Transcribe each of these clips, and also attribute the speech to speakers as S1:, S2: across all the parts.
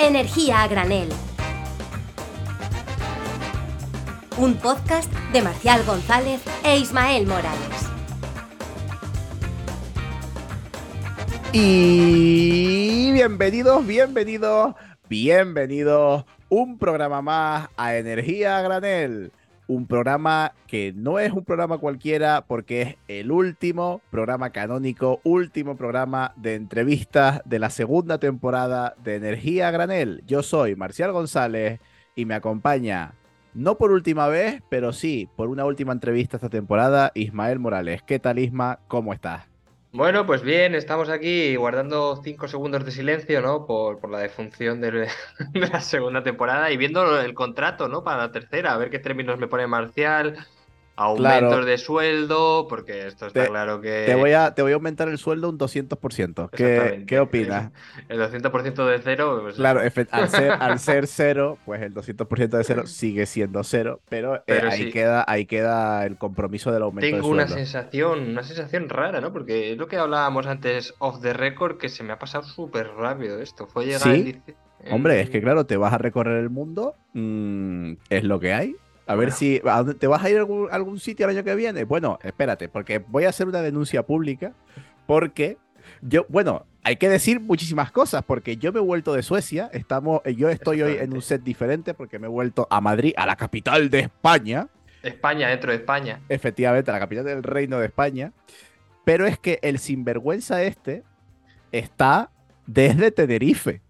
S1: Energía a granel. Un podcast de Marcial González e Ismael Morales.
S2: Y bienvenidos, bienvenidos, bienvenidos. Un programa más a Energía a Granel. Un programa que no es un programa cualquiera porque es el último programa canónico, último programa de entrevistas de la segunda temporada de Energía Granel. Yo soy Marcial González y me acompaña, no por última vez, pero sí por una última entrevista esta temporada, Ismael Morales. ¿Qué tal Isma? ¿Cómo estás?
S3: Bueno, pues bien, estamos aquí guardando cinco segundos de silencio, ¿no? Por, por la defunción de, de la segunda temporada y viendo el contrato, ¿no? Para la tercera, a ver qué términos me pone Marcial, aumentos
S2: Claro.
S3: de sueldo, porque esto está
S2: Te-
S3: claro que...
S2: Te voy, a, te voy a aumentar el sueldo un 200%. ¿Qué. ¿Qué opinas?
S3: El 200% de cero, pues,
S2: Claro, al ser, al ser cero, pues el 200% de cero sigue siendo cero, pero, eh, ahí, queda, ahí queda el compromiso del aumento
S3: Tengo
S2: de
S3: una sensación, una sensación rara, ¿no? Porque es lo que hablábamos antes off the record, que se me ha pasado súper rápido esto. Fue llegar
S2: ¿Sí?
S3: el
S2: Hombre,
S3: el-
S2: es que claro, te vas a recorrer el mundo, mm, es lo que hay. A ver si ¿a te vas a ir a algún, algún sitio el año que viene. Bueno, espérate, porque voy a hacer una denuncia pública, porque yo, bueno, hay que decir muchísimas cosas, porque yo me he vuelto de Suecia, estamos, eh, yo estoy hoy en un set diferente, porque me he vuelto a Madrid, a la capital de España.
S3: España, dentro de España.
S2: efectivamente, la capital del reino de España. Pero es que el sinvergüenza este está desde Tenerife.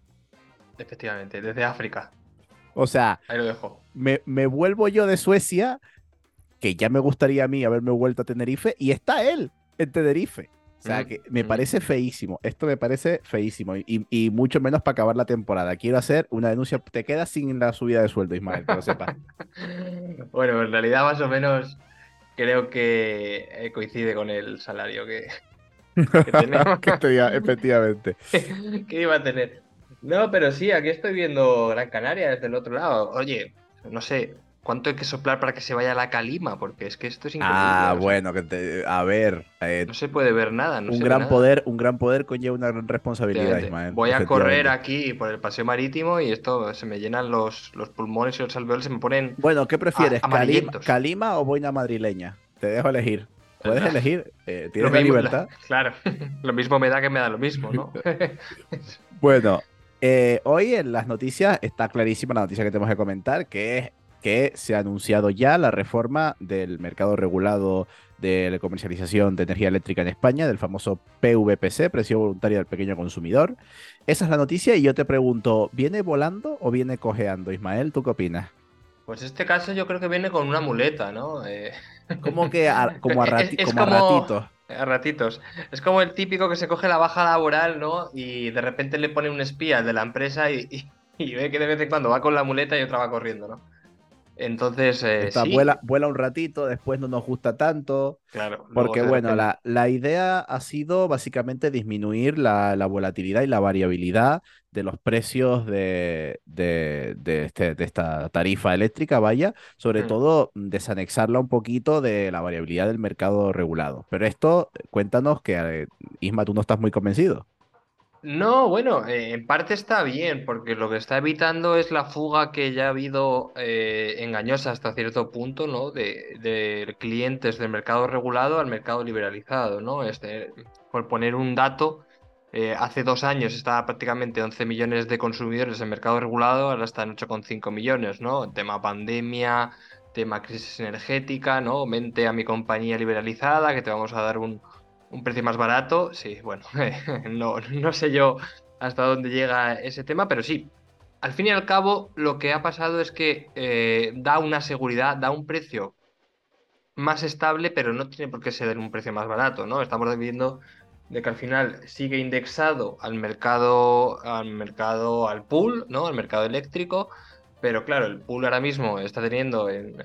S3: Efectivamente, desde África.
S2: O sea,
S3: Ahí lo dejo.
S2: Me, me vuelvo yo de Suecia, que ya me gustaría a mí haberme vuelto a Tenerife, y está él en Tenerife. O sea,
S3: Mm,
S2: que me
S3: mm.
S2: parece feísimo. Esto me parece feísimo. Y, y mucho menos para acabar la temporada. Quiero hacer una denuncia. Te quedas sin la subida de sueldo, Ismael, que lo sepas.
S3: Bueno, en realidad más o menos creo que eh, coincide con el salario que, que tenemos.
S2: Que te diga, efectivamente.
S3: que iba a tener. No, pero sí, aquí estoy viendo Gran Canaria desde el otro lado. Oye, no sé, ¿cuánto hay que soplar para que se vaya la calima? Porque es que esto es increíble.
S2: Ah, bueno, que te- a ver. eh,
S3: No se puede ver nada, no
S2: un
S3: se ve
S2: gran
S3: nada.
S2: poder, un gran poder conlleva una gran responsabilidad. Ismael.
S3: Voy a correr aquí por el paseo marítimo y esto se me llenan los, los pulmones y los alveolos se me ponen.
S2: Bueno, ¿qué prefieres? ¿Calima, o boina madrileña? Te dejo elegir. Puedes elegir. eh,
S3: lo
S2: tienes la
S3: mismo,
S2: libertad.
S3: Claro, lo mismo me da que me da lo mismo, ¿no?
S2: Bueno, eh, hoy en las noticias está clarísima la noticia que tenemos que comentar, que es que se ha anunciado ya la reforma del mercado regulado de la comercialización de energía eléctrica en España, del famoso PVPC, precio voluntario del pequeño consumidor. Esa es la noticia y yo te pregunto, ¿viene volando o viene cojeando, Ismael? ¿Tú qué opinas?
S3: Pues este caso yo creo que viene con una muleta, ¿no? Eh,
S2: Como que a, como a,
S3: Es-
S2: rati-
S3: es
S2: como a
S3: como-
S2: ratitos.
S3: A ratitos. Es como el típico que se coge la baja laboral, ¿no? Y de repente le pone un espía de la empresa y, y- y ve que de vez en cuando va con la muleta y otra va corriendo, ¿no? Entonces, eh, sí,
S2: vuela, vuela un ratito, después no nos gusta tanto.
S3: claro.
S2: Porque, bueno, la, la idea ha sido básicamente disminuir la, la volatilidad y la variabilidad de los precios de, de, de este- de esta tarifa eléctrica, vaya, sobre
S3: Mm.
S2: todo desanexarla un poquito de la variabilidad del mercado regulado. Pero esto, cuéntanos que, eh, Isma, tú no estás muy convencido.
S3: No, bueno, eh, en parte está bien, porque lo que está evitando es la fuga que ya ha habido eh, engañosa hasta cierto punto, ¿no? De, de clientes del mercado regulado al mercado liberalizado, ¿no? Este, por poner un dato, eh, hace dos años estaba prácticamente 11 millones de consumidores en mercado regulado, ahora están 8,5 millones, ¿no? Tema pandemia, tema crisis energética, ¿no? Mente a mi compañía liberalizada, que te vamos a dar un, un precio más barato, sí, bueno, no, no sé yo hasta dónde llega ese tema, pero sí, al fin y al cabo lo que ha pasado es que eh, da una seguridad, da un precio más estable, pero no tiene por qué ser un precio más barato, ¿no? Estamos viendo de que al final sigue indexado al mercado, al mercado, al pool, ¿no? Al mercado eléctrico, pero claro, el pool ahora mismo está teniendo en,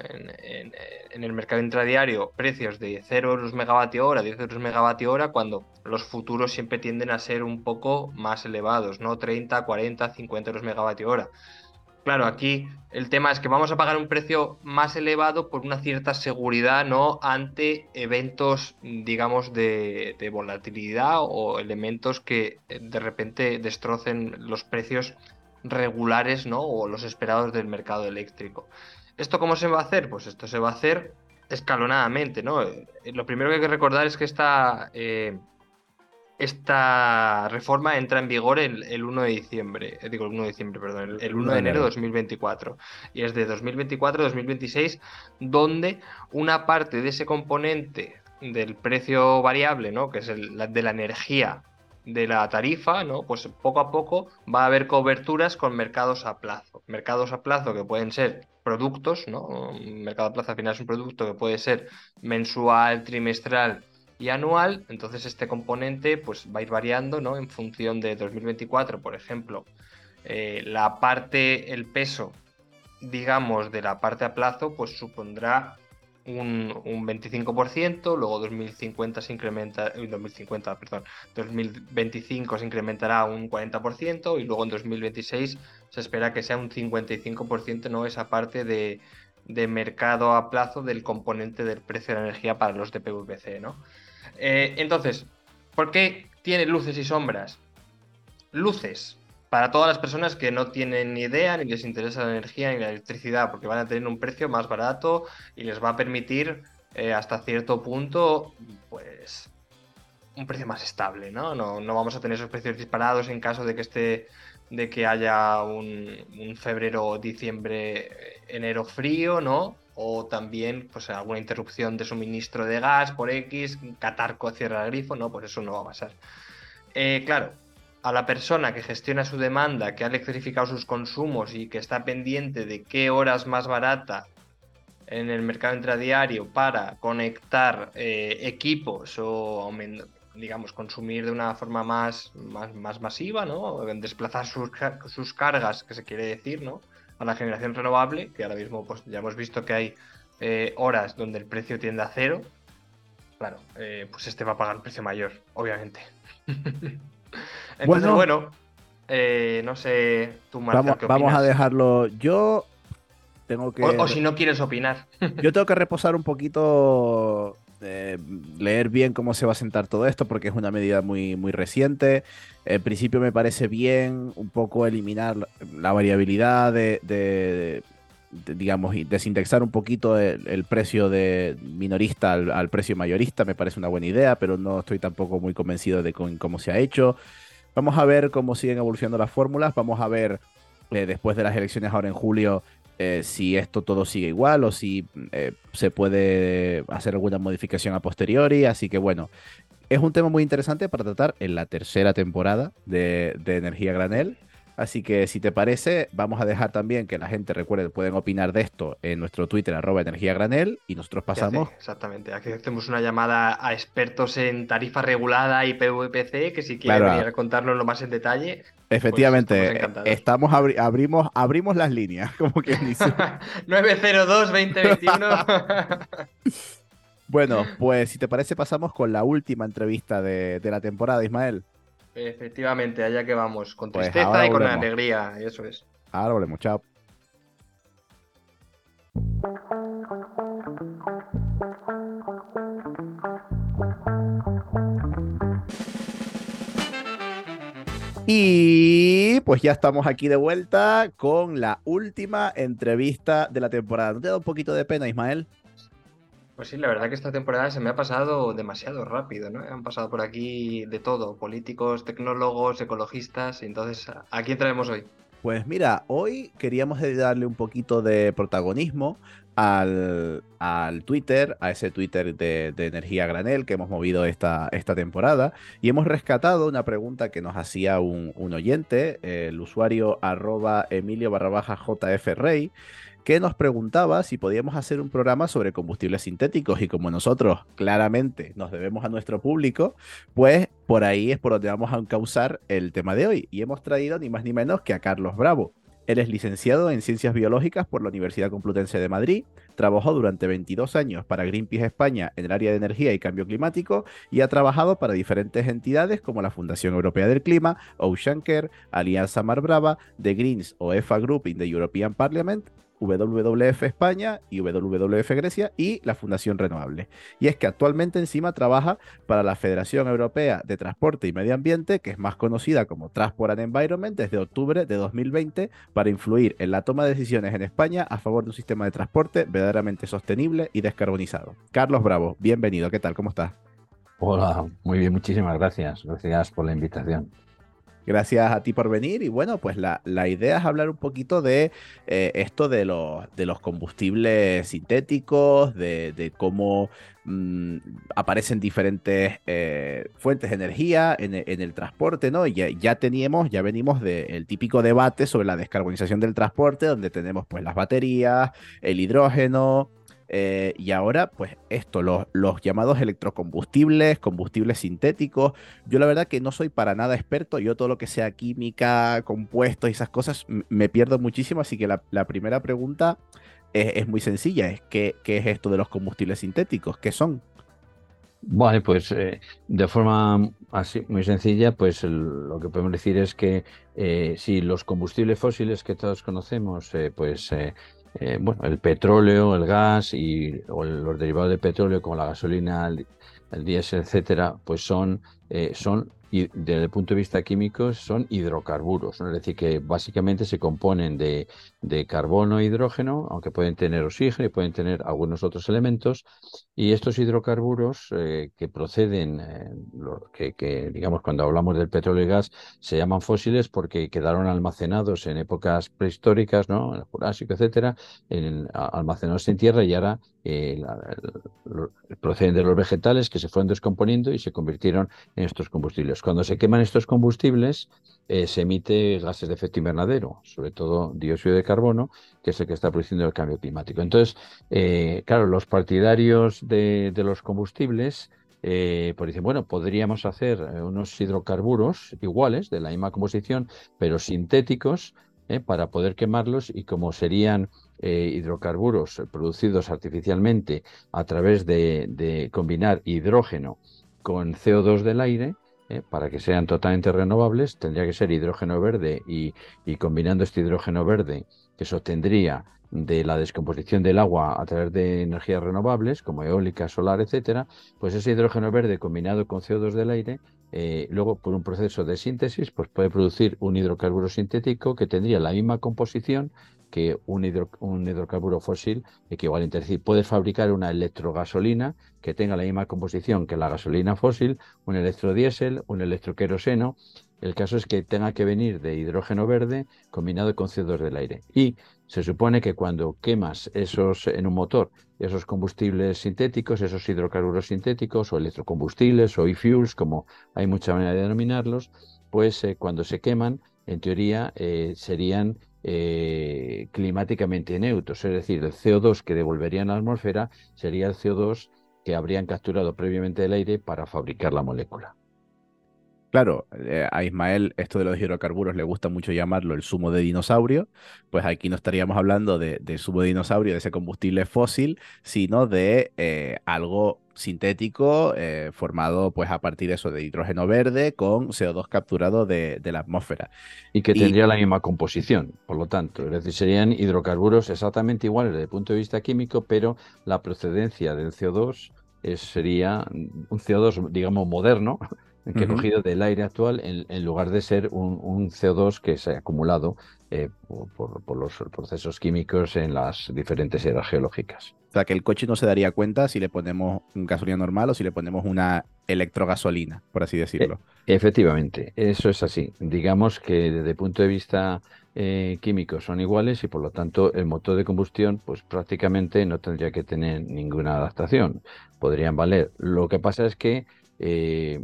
S3: el mercado intradiario precios de 0 euros megavatio hora, 10 euros megavatio hora, cuando los futuros siempre tienden a ser un poco más elevados, ¿no? 30, 40, 50 euros megavatio hora. Claro, aquí el tema es que vamos a pagar un precio más elevado por una cierta seguridad, ¿no? Ante eventos, digamos, de, de volatilidad o elementos que eh, de repente destrocen los precios regulares, ¿no? O los esperados del mercado eléctrico. ¿Esto cómo se va a hacer? Pues esto se va a hacer escalonadamente, ¿no? Eh, lo primero que hay que recordar es que esta, eh, esta reforma entra en vigor el, el 1 de diciembre, eh, digo el 1 de diciembre, perdón, el, 1 de enero de 2024. Y es de 2024-2026 donde una parte de ese componente del precio variable, ¿no? Que es el de la energía de la tarifa, ¿no? Pues poco a poco va a haber coberturas con mercados a plazo. Mercados a plazo que pueden ser productos, ¿no? Mercado a plazo al final es un producto que puede ser mensual, trimestral y anual. Entonces este componente pues va a ir variando, ¿no? En función de 2024, por ejemplo, eh, la parte, el peso, digamos, de la parte a plazo, pues supondrá un, un 25%, luego 2050 se incrementa, 2050, perdón, 2025 se incrementará un 40% y luego en 2026 se espera que sea un 55%, ¿no? Esa parte de, de mercado a plazo del componente del precio de la energía para los de PVC, ¿no? Eh, entonces, ¿por qué tiene luces y sombras? Luces, para todas las personas que no tienen ni idea, ni les interesa la energía ni la electricidad, porque van a tener un precio más barato y les va a permitir eh, hasta cierto punto, pues, un precio más estable, ¿no? ¿no? No vamos a tener esos precios disparados en caso de que esté, de que haya un, un febrero, diciembre, enero frío, ¿no? O también, pues, alguna interrupción de suministro de gas por X, Catarco cierra el grifo, no, pues eso no va a pasar. Eh, claro, a la persona que gestiona su demanda, que ha electrificado sus consumos y que está pendiente de qué horas más barata en el mercado intradiario para conectar eh, equipos o digamos consumir de una forma más, más, masiva, ¿no? Desplazar sus, sus, cargas, que se quiere decir, ¿no? A la generación renovable, que ahora mismo pues, ya hemos visto que hay eh, horas donde el precio tiende a cero. Claro, eh, pues este va a pagar un precio mayor, obviamente. Entonces, bueno, eh, no sé, tú,
S2: Vamos, vamos a dejarlo. Yo tengo que.
S3: O, si no quieres opinar.
S2: Yo tengo que reposar un poquito. Eh, leer bien cómo se va a sentar todo esto, porque es una medida muy, muy reciente. En principio me parece bien un poco eliminar la variabilidad de, digamos, desindexar un poquito el, precio de minorista al, precio mayorista, me parece una buena idea, pero no estoy tampoco muy convencido de cómo se ha hecho. Vamos a ver cómo siguen evolucionando las fórmulas. Vamos a ver eh, después de las elecciones ahora en julio eh, si esto todo sigue igual o si eh, se puede hacer alguna modificación a posteriori. Así que bueno, es un tema muy interesante para tratar en la tercera temporada de, de Energía Granel. Así que si te parece, vamos a dejar también que la gente recuerde, pueden opinar de esto en nuestro Twitter, arroba energía granel, y nosotros pasamos.
S3: Exactamente, aquí hacemos una llamada a expertos en tarifa regulada y PVPC, que si quieren venir a contarnos más en detalle.
S2: Pues Efectivamente, estamos abrimos, abrimos las líneas, como que dice.
S3: 902-2021.
S2: bueno, pues si te parece, pasamos con la última entrevista de, de la temporada, Ismael.
S3: Efectivamente, allá que vamos, con pues tristeza y con alegría, eso es.
S2: Ahora volvemos, chao. Y pues ya estamos aquí de vuelta con la última entrevista de la temporada. ¿No te da un poquito de pena, Ismael?
S3: Pues sí, la verdad que esta temporada se me ha pasado demasiado rápido, ¿no? Han pasado por aquí de todo, políticos, tecnólogos, ecologistas, entonces, ¿a quién traemos hoy?
S2: Pues mira, hoy queríamos darle un poquito de protagonismo al, al Twitter, a ese Twitter de, Energía Granel que hemos movido esta, esta temporada, y hemos rescatado una pregunta que nos hacía un, un oyente, el usuario arroba emilio barra baja jfrey, que nos preguntaba si podíamos hacer un programa sobre combustibles sintéticos y como nosotros claramente nos debemos a nuestro público, pues por ahí es por donde vamos a encauzar el tema de hoy. Y hemos traído ni más ni menos que a Carlos Bravo. Él es licenciado en Ciencias Biológicas por la Universidad Complutense de Madrid, trabajó durante 22 años para Greenpeace España en el área de energía y cambio climático y ha trabajado para diferentes entidades como la Fundación Europea del Clima, Ocean Care, Alianza Mar Brava, The Greens o EFA Group in the European Parliament WWF España y WWF Grecia y la Fundación Renovable. Y es que actualmente encima trabaja para la Federación Europea de Transporte y Medio Ambiente, que es más conocida como Transport and Environment, desde octubre de 2020 para influir en la toma de decisiones en España a favor de un sistema de transporte verdaderamente sostenible y descarbonizado. Carlos Bravo, bienvenido. ¿Qué tal? ¿Cómo estás?
S4: Hola, muy bien, muchísimas gracias. Gracias por la invitación.
S2: Gracias a ti por venir y bueno, pues la, la idea es hablar un poquito de eh, esto de los, de los combustibles sintéticos, de, cómo mm, aparecen diferentes eh, fuentes de energía en, en, el transporte, ¿no? Ya, ya teníamos, ya venimos del típico debate sobre la descarbonización del transporte, donde tenemos pues las baterías, el hidrógeno, eh, y ahora, pues esto, los, llamados electrocombustibles, combustibles sintéticos. Yo la verdad que no soy para nada experto. Yo todo lo que sea química, compuestos y esas cosas me pierdo muchísimo. Así que la, primera pregunta es, muy sencilla. Es ¿qué, ¿qué, es esto de los combustibles sintéticos? ¿Qué son?
S4: Vale, pues eh, de forma así muy sencilla, pues lo que podemos decir es que eh, si los combustibles fósiles que todos conocemos, pues eh, bueno, el petróleo, el gas y o los derivados de petróleo como la gasolina, el, el diésel, etcétera, pues son, eh, son y desde el punto de vista químico son hidrocarburos, ¿no? es decir, que básicamente se componen de, de, carbono e hidrógeno, aunque pueden tener oxígeno y pueden tener algunos otros elementos, y estos hidrocarburos eh, que proceden, eh, que, digamos cuando hablamos del petróleo y gas, se llaman fósiles porque quedaron almacenados en épocas prehistóricas, ¿no? en el Jurásico, etcétera, en, almacenados en tierra y ahora eh, proceden de los vegetales que se fueron descomponiendo y se convirtieron en estos combustibles. Cuando se queman estos combustibles, eh, se emite gases de efecto invernadero, sobre todo dióxido de carbono, que es el que está produciendo el cambio climático. Entonces, eh, claro, los partidarios de, los combustibles eh, pues dicen, bueno, podríamos hacer unos hidrocarburos iguales, de la misma composición, pero sintéticos, para poder quemarlos y como serían hidrocarburos producidos artificialmente a través de, de combinar hidrógeno con CO2 del aire, eh, para que sean totalmente renovables, tendría que ser hidrógeno verde y, combinando este hidrógeno verde que se obtendría de la descomposición del agua a través de energías renovables como eólica, solar, etcétera, pues ese hidrógeno verde combinado con CO2 del aire eh, luego por un proceso de síntesis pues puede producir un hidrocarburo sintético que tendría la misma composición que un, hidro, un hidrocarburo fósil equivalente. Es decir, puede fabricar una electrogasolina que tenga la misma composición que la gasolina fósil, un electrodiesel, un electroqueroseno. El caso es que tenga que venir de hidrógeno verde combinado con CO2 del aire. Y se supone que cuando quemas esos en un motor, esos combustibles sintéticos, esos hidrocarburos sintéticos o electrocombustibles o e-fuels, como hay mucha manera de denominarlos, pues eh, cuando se queman, en teoría eh, serían eh, climáticamente neutros, es decir, el CO2 que devolverían a la atmósfera sería el CO2 que habrían capturado previamente del aire para fabricar la molécula.
S2: Claro, eh, a Ismael esto de los hidrocarburos le gusta mucho llamarlo el zumo de dinosaurio, pues aquí no estaríamos hablando de, de zumo de dinosaurio, de ese combustible fósil, sino de eh, algo sintético eh, formado pues a partir de eso de hidrógeno verde con CO2 capturado de, de la atmósfera.
S4: Y que tendría y... la misma composición, por lo tanto, es decir, serían hidrocarburos exactamente iguales desde el punto de vista químico, pero la procedencia del CO2 es, sería un CO2, digamos, moderno, que he cogido del aire actual en, en lugar de ser un, un, CO2 que se ha acumulado eh, por, por, los procesos químicos en las diferentes eras geológicas.
S2: O sea, que el coche no se daría cuenta si le ponemos gasolina normal o si le ponemos una electrogasolina, por así decirlo.
S4: E efectivamente, eso es así. Digamos que desde el punto de vista eh, químico son iguales y por lo tanto el motor de combustión pues prácticamente no tendría que tener ninguna adaptación. Podrían valer. Lo que pasa es que eh,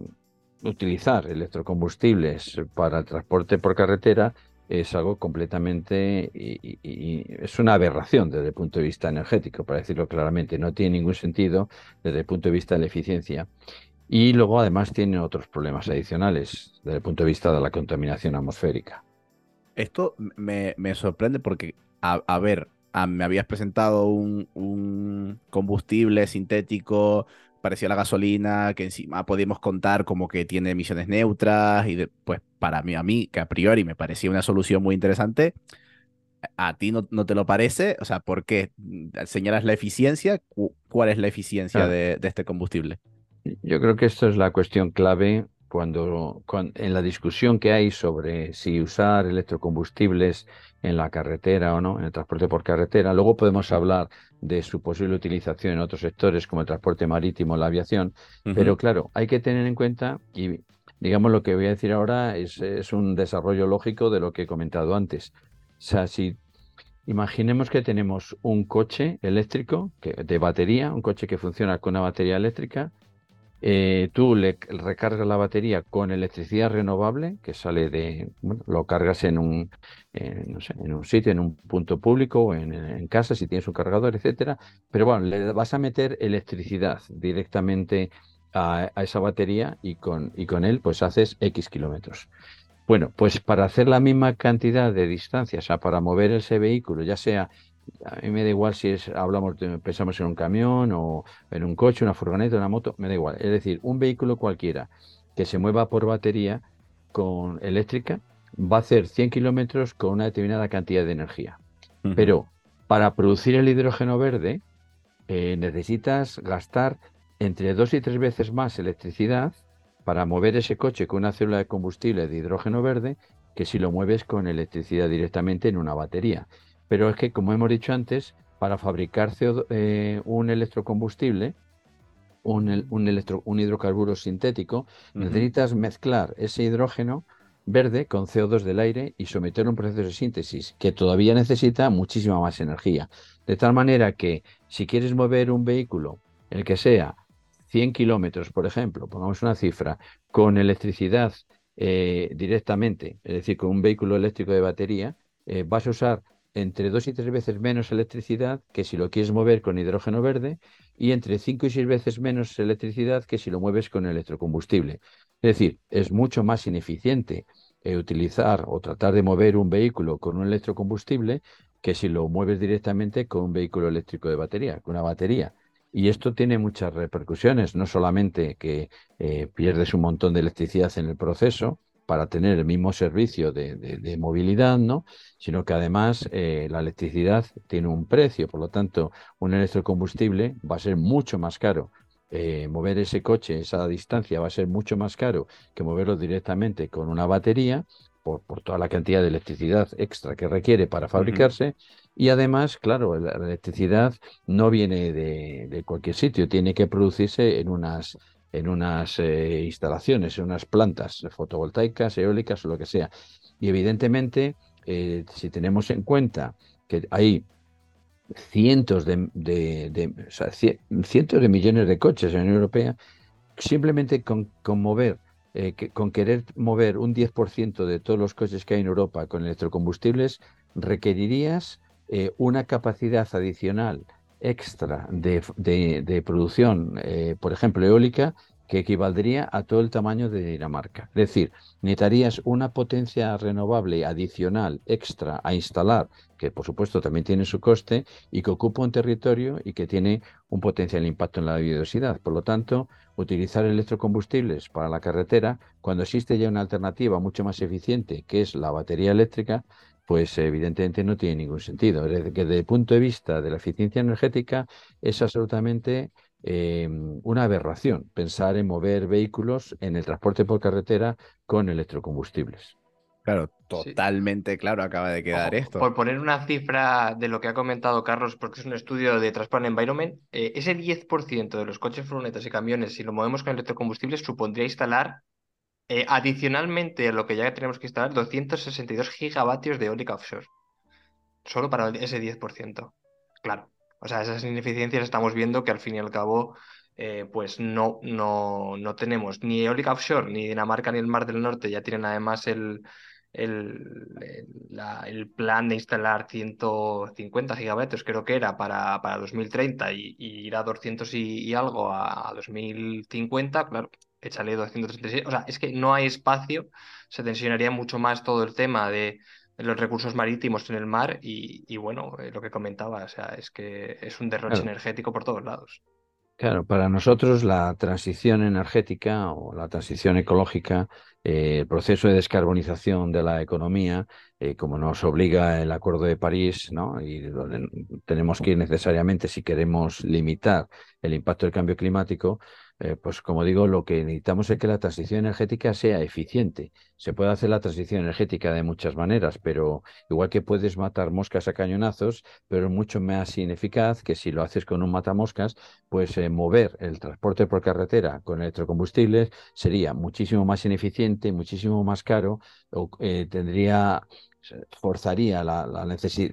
S4: utilizar electrocombustibles para el transporte por carretera es algo completamente es una aberración desde el punto de vista energético, para decirlo claramente. No tiene ningún sentido desde el punto de vista de la eficiencia. Y luego además tiene otros problemas adicionales desde el punto de vista de la contaminación atmosférica.
S2: Esto me, me sorprende porque, a, ver, me habías presentado un, un combustible sintético parecía la gasolina, que encima podíamos contar como que tiene emisiones neutras y de, pues para mí, a mí, que a priori me parecía una solución muy interesante, ¿A ti no, no te lo parece? O sea, ¿por qué? ¿Señalas la eficiencia? ¿Cuál es la eficiencia de, de, este combustible?
S4: Yo creo que esto es la cuestión clave cuando, en la discusión que hay sobre si usar electrocombustibles en la carretera o no, en el transporte por carretera, luego podemos hablar de su posible utilización en otros sectores como el transporte marítimo la aviación, pero claro, hay que tener en cuenta, y digamos lo que voy a decir ahora es, es un desarrollo lógico de lo que he comentado antes. O sea, si imaginemos que tenemos un coche eléctrico que, de batería, un coche que funciona con una batería eléctrica, eh, tú le recargas la batería con electricidad renovable, que sale de, bueno, lo cargas en un, no sé, en un sitio, en un punto público o en, casa, si tienes un cargador, etcétera. Pero bueno, le vas a meter electricidad directamente a, esa batería y con, y con él pues haces X kilómetros. Bueno, pues para hacer la misma cantidad de distancia, o sea, para mover ese vehículo, ya sea a mí me da igual si es, hablamos, pensamos en un camión o en un coche, una furgoneta, una moto, me da igual. Es decir, un vehículo cualquiera que se mueva por batería con eléctrica va a hacer 100 kilómetros con una determinada cantidad de energía. Pero para producir el hidrógeno verde eh, necesitas gastar entre dos y tres veces más electricidad para mover ese coche con una célula de combustible de hidrógeno verde que si lo mueves con electricidad directamente en una batería. Pero es que, como hemos dicho antes, para fabricar eh, un electrocombustible, un, un, hidrocarburo sintético, necesitas mezclar ese hidrógeno verde con CO2 del aire y someter a un proceso de síntesis que todavía necesita muchísima más energía. De tal manera que si quieres mover un vehículo, el que sea, 100 kilómetros, por ejemplo, pongamos una cifra, con electricidad eh, directamente, es decir, con un vehículo eléctrico de batería, eh, vas a usar entre dos y tres veces menos electricidad que si lo quieres mover con hidrógeno verde y entre cinco y seis veces menos electricidad que si lo mueves con electrocombustible. Es decir, es mucho más ineficiente eh, utilizar o tratar de mover un vehículo con un electrocombustible que si lo mueves directamente con un vehículo eléctrico de batería, con una batería. Y esto tiene muchas repercusiones, no solamente que eh, pierdes un montón de electricidad en el proceso, para tener el mismo servicio de, movilidad, ¿no? sino que además eh, la electricidad tiene un precio, por lo tanto, un electrocombustible va a ser mucho más caro. Eh, mover ese coche esa distancia va a ser mucho más caro que moverlo directamente con una batería por, toda la cantidad de electricidad extra que requiere para fabricarse. Y además, claro, la electricidad no viene de, cualquier sitio, tiene que producirse en unas en unas eh, instalaciones, en unas plantas fotovoltaicas, eólicas o lo que sea. Y evidentemente, eh, si tenemos en cuenta que hay cientos de, cientos de millones de coches en la Unión Europea, simplemente con, mover, eh, con querer mover un 10% de todos los coches que hay en Europa con electrocombustibles, requerirías una capacidad adicional extra de, producción, eh, por ejemplo, eólica, que equivaldría a todo el tamaño de Dinamarca. Es decir, necesitarías una potencia renovable adicional, extra, a instalar, que por supuesto también tiene su coste, y que ocupa un territorio y que tiene un potencial impacto en la biodiversidad. Por lo tanto, utilizar electrocombustibles para la carretera, cuando existe ya una alternativa mucho más eficiente, que es la batería eléctrica, pues evidentemente no tiene ningún sentido. Desde, que desde el punto de vista de la eficiencia energética es absolutamente em, una aberración pensar en mover vehículos en el transporte por carretera con electrocombustibles.
S2: Claro, totalmente claro acaba de quedar esto.
S3: Por poner una cifra de lo que ha comentado Carlos, porque es un estudio de Transport Environment, eh, ese 10% de los coches, furgonetas y camiones, si lo movemos con electrocombustibles, supondría instalar eh, adicionalmente a lo que ya tenemos que instalar, 262 gigavatios de eólica offshore. Solo para ese 10%. Claro. O sea, esas ineficiencias estamos viendo que al fin y al cabo, eh, pues no, no, no tenemos ni eólica offshore, ni Dinamarca ni el Mar del Norte ya tienen además el, el, el, plan de instalar 150 gigavatios, creo que era, para, para 2030 y, ir a 200 y, algo a, 2050, claro, échale 236. O sea, es que no hay espacio, se tensionaría mucho más todo el tema de, los recursos marítimos en el mar y, bueno, eh, lo que comentaba, o sea, es que es un derroche energético por todos lados.
S4: Claro, para nosotros la transición energética o la transición ecológica, eh, el proceso de descarbonización de la economía, eh, como nos obliga el Acuerdo de París, ¿no? y donde tenemos que ir necesariamente si queremos limitar el impacto del cambio climático, eh, pues como digo, lo que necesitamos es que la transición energética sea eficiente. Se puede hacer la transición energética de muchas maneras, pero igual que puedes matar moscas a cañonazos, pero es mucho más ineficaz que si lo haces con un matamoscas, pues eh, mover el transporte por carretera con electrocombustibles sería muchísimo más ineficiente, muchísimo más caro, o, tendría forzaría la, la necesidad,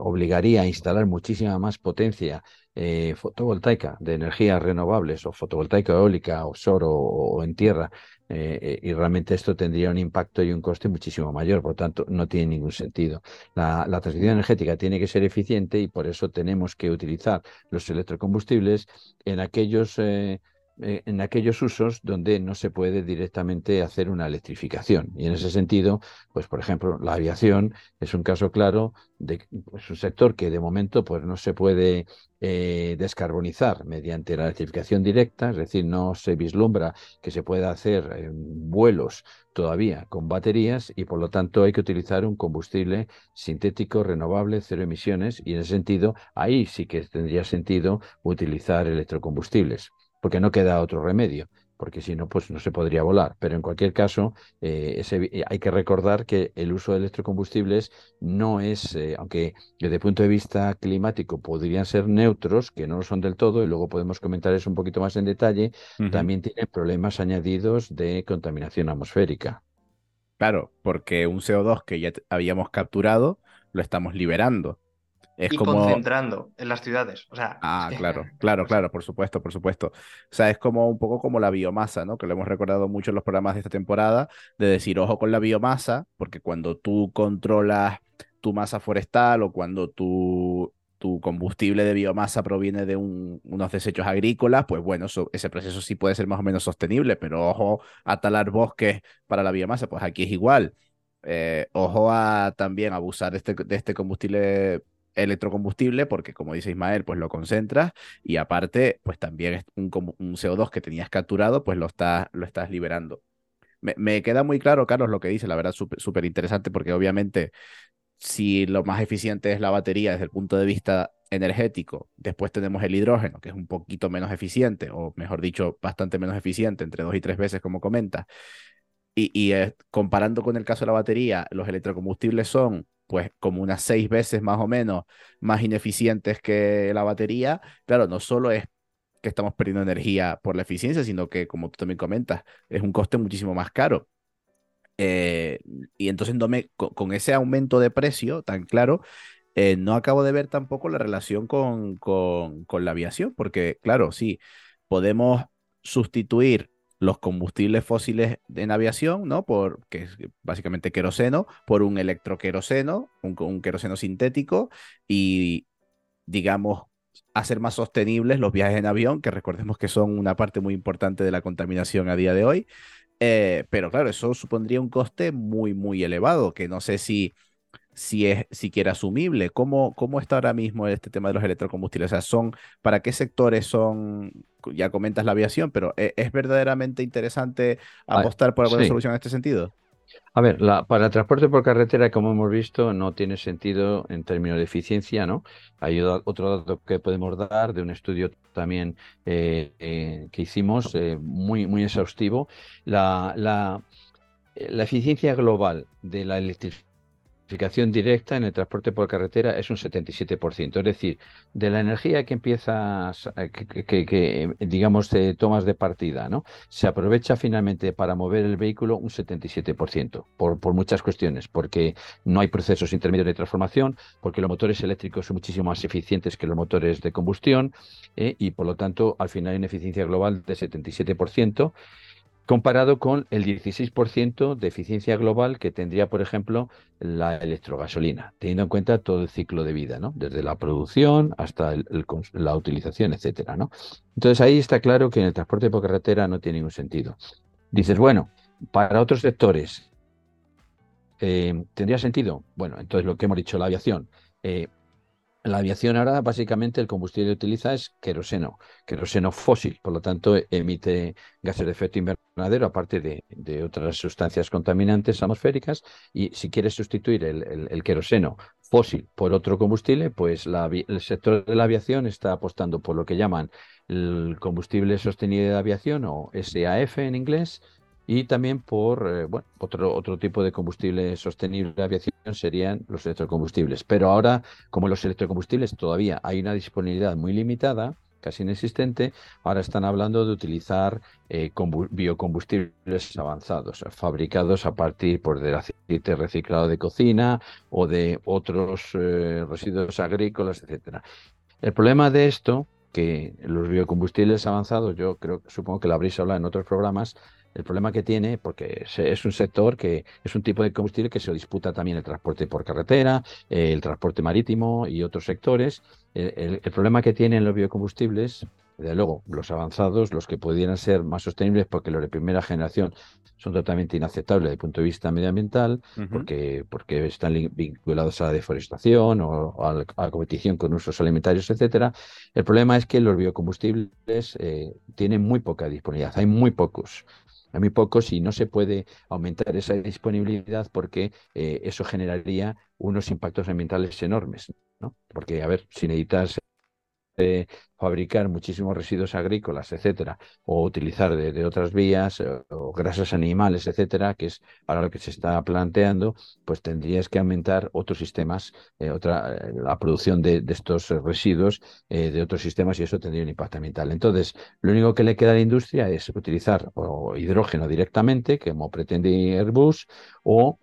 S4: obligaría a instalar muchísima más potencia eh, fotovoltaica de energías renovables o fotovoltaica eólica, offshore o, o en tierra, eh, eh, y realmente esto tendría un impacto y un coste muchísimo mayor, por lo tanto no tiene ningún sentido. La, la transición energética tiene que ser eficiente y por eso tenemos que utilizar los electrocombustibles en aquellos eh, en aquellos usos donde no se puede directamente hacer una electrificación. Y en ese sentido, pues por ejemplo, la aviación es un caso claro de pues, un sector que de momento pues, no se puede eh, descarbonizar mediante la electrificación directa, es decir, no se vislumbra que se pueda hacer eh, vuelos todavía con baterías y por lo tanto hay que utilizar un combustible sintético, renovable, cero emisiones y en ese sentido ahí sí que tendría sentido utilizar electrocombustibles porque no queda otro remedio, porque si no, pues no se podría volar. Pero en cualquier caso, eh, ese, hay que recordar que el uso de electrocombustibles no es, eh, aunque desde el punto de vista climático podrían ser neutros, que no lo son del todo, y luego podemos comentar eso un poquito más en detalle, también tiene problemas añadidos de contaminación atmosférica.
S2: Claro, porque un CO2 que ya habíamos capturado, lo estamos liberando
S3: y concentrando en las ciudades. O sea,
S2: ah, claro, claro, claro, por supuesto, por supuesto. O sea, es como un poco como la biomasa, ¿no? Que lo hemos recordado mucho en los programas de esta temporada, de decir, ojo con la biomasa, porque cuando tú controlas tu masa forestal o cuando tu, tu combustible de biomasa proviene de unos desechos agrícolas, pues bueno, ese proceso sí puede ser más o menos sostenible, pero ojo a talar bosques para la biomasa, pues aquí es igual. Eh, ojo a también abusar de este, de este combustible electrocombustible porque como dice Ismael, pues lo concentras y aparte, pues también es un, un CO2 que tenías capturado, pues lo, está, lo estás liberando. Me, queda muy claro, Carlos, lo que dice, la verdad, súper interesante porque obviamente si lo más eficiente es la batería desde el punto de vista energético, después tenemos el hidrógeno, que es un poquito menos eficiente, o mejor dicho, bastante menos eficiente, entre dos y tres veces, como comenta. Y, y eh, comparando con el caso de la batería, los electrocombustibles son pues como unas seis veces más o menos más ineficientes que la batería, claro, no solo es que estamos perdiendo energía por la eficiencia, sino que, como tú también comentas, es un coste muchísimo más caro. Eh, y entonces con, ese aumento de precio tan claro, eh, no acabo de ver tampoco la relación con, con, con la aviación, porque claro, sí, podemos sustituir los combustibles fósiles en aviación, ¿no? Por, que es básicamente queroseno, por un electroqueroseno, un, un queroseno sintético y, digamos, hacer más sostenibles los viajes en avión, que recordemos que son una parte muy importante de la contaminación a día de hoy. Eh, pero claro, eso supondría un coste muy, muy elevado, que no sé si si es siquiera asumible. ¿Cómo, ¿Cómo está ahora mismo este tema de los electrocombustibles? O sea, son, ¿para qué sectores son? Ya comentas la aviación, pero ¿e, ¿es, verdaderamente interesante apostar por alguna solución en este sentido?
S4: A ver, la, para el transporte por carretera, como hemos visto, no tiene sentido en términos de eficiencia, ¿no? Hay otro dato que podemos dar de un estudio también eh, eh, que hicimos, eh, muy, muy exhaustivo. La, la, la eficiencia global de la electricidad electrificación directa en el transporte por carretera es un 77%. Es decir, de la energía que empiezas, eh, que, digamos, tomas de partida, ¿no? Se aprovecha finalmente para mover el vehículo un 77%, por, por muchas cuestiones, porque no hay procesos intermedios de transformación, porque los motores eléctricos son muchísimo más eficientes que los motores de combustión, eh, y por lo tanto, al final hay una eficiencia global de 77% comparado con el 16% de eficiencia global que tendría, por ejemplo, la electrogasolina, teniendo en cuenta todo el ciclo de vida, ¿no? Desde la producción hasta la utilización, etcétera, ¿no? Entonces ahí está claro que en el transporte por carretera no tiene ningún sentido. Dices, bueno, para otros sectores, eh, ¿tendría sentido? Bueno, entonces lo que hemos dicho, la aviación. Eh, la aviación ahora básicamente el combustible que utiliza es queroseno, queroseno fósil, por lo tanto emite gases de efecto invernadero aparte de, otras sustancias contaminantes atmosféricas y si quieres sustituir el, queroseno fósil por otro combustible, pues el sector de la aviación está apostando por lo que llaman el combustible sostenible de aviación o SAF en inglés, y también por eh, bueno, otro, otro tipo de combustible sostenible de aviación serían los electrocombustibles. Pero ahora, como los electrocombustibles todavía hay una disponibilidad muy limitada, casi inexistente, ahora están hablando de utilizar eh, biocombustibles avanzados, fabricados a partir por del aceite reciclado de cocina o de otros eh, residuos agrícolas, etcétera. El problema de esto, que los biocombustibles avanzados, yo creo, supongo que lo habréis hablado en otros programas, el problema que tiene, porque es un sector que es un tipo de combustible que se disputa también el transporte por carretera, el transporte marítimo y otros sectores. El, problema que tienen los biocombustibles, desde luego, los avanzados, los que pudieran ser más sostenibles, porque los de primera generación son totalmente inaceptables desde el punto de vista medioambiental, porque, porque están vinculados a la deforestación o, a, la, competición con usos alimentarios, etcétera. El problema es que los biocombustibles eh, tienen muy poca disponibilidad, hay muy pocos a muy pocos y no se puede aumentar esa disponibilidad porque eh, eso generaría unos impactos ambientales enormes, ¿no? Porque, a ver, si necesitas de fabricar muchísimos residuos agrícolas, etcétera, o utilizar de, otras vías eh, o, grasas animales, etcétera, que es ahora lo que se está planteando, pues tendrías que aumentar otros sistemas, eh, otra, eh, la producción de, estos residuos de otros sistemas y eso tendría un impacto ambiental. Entonces, lo único que le queda a la industria es utilizar hidrógeno directamente, como pretende Airbus, o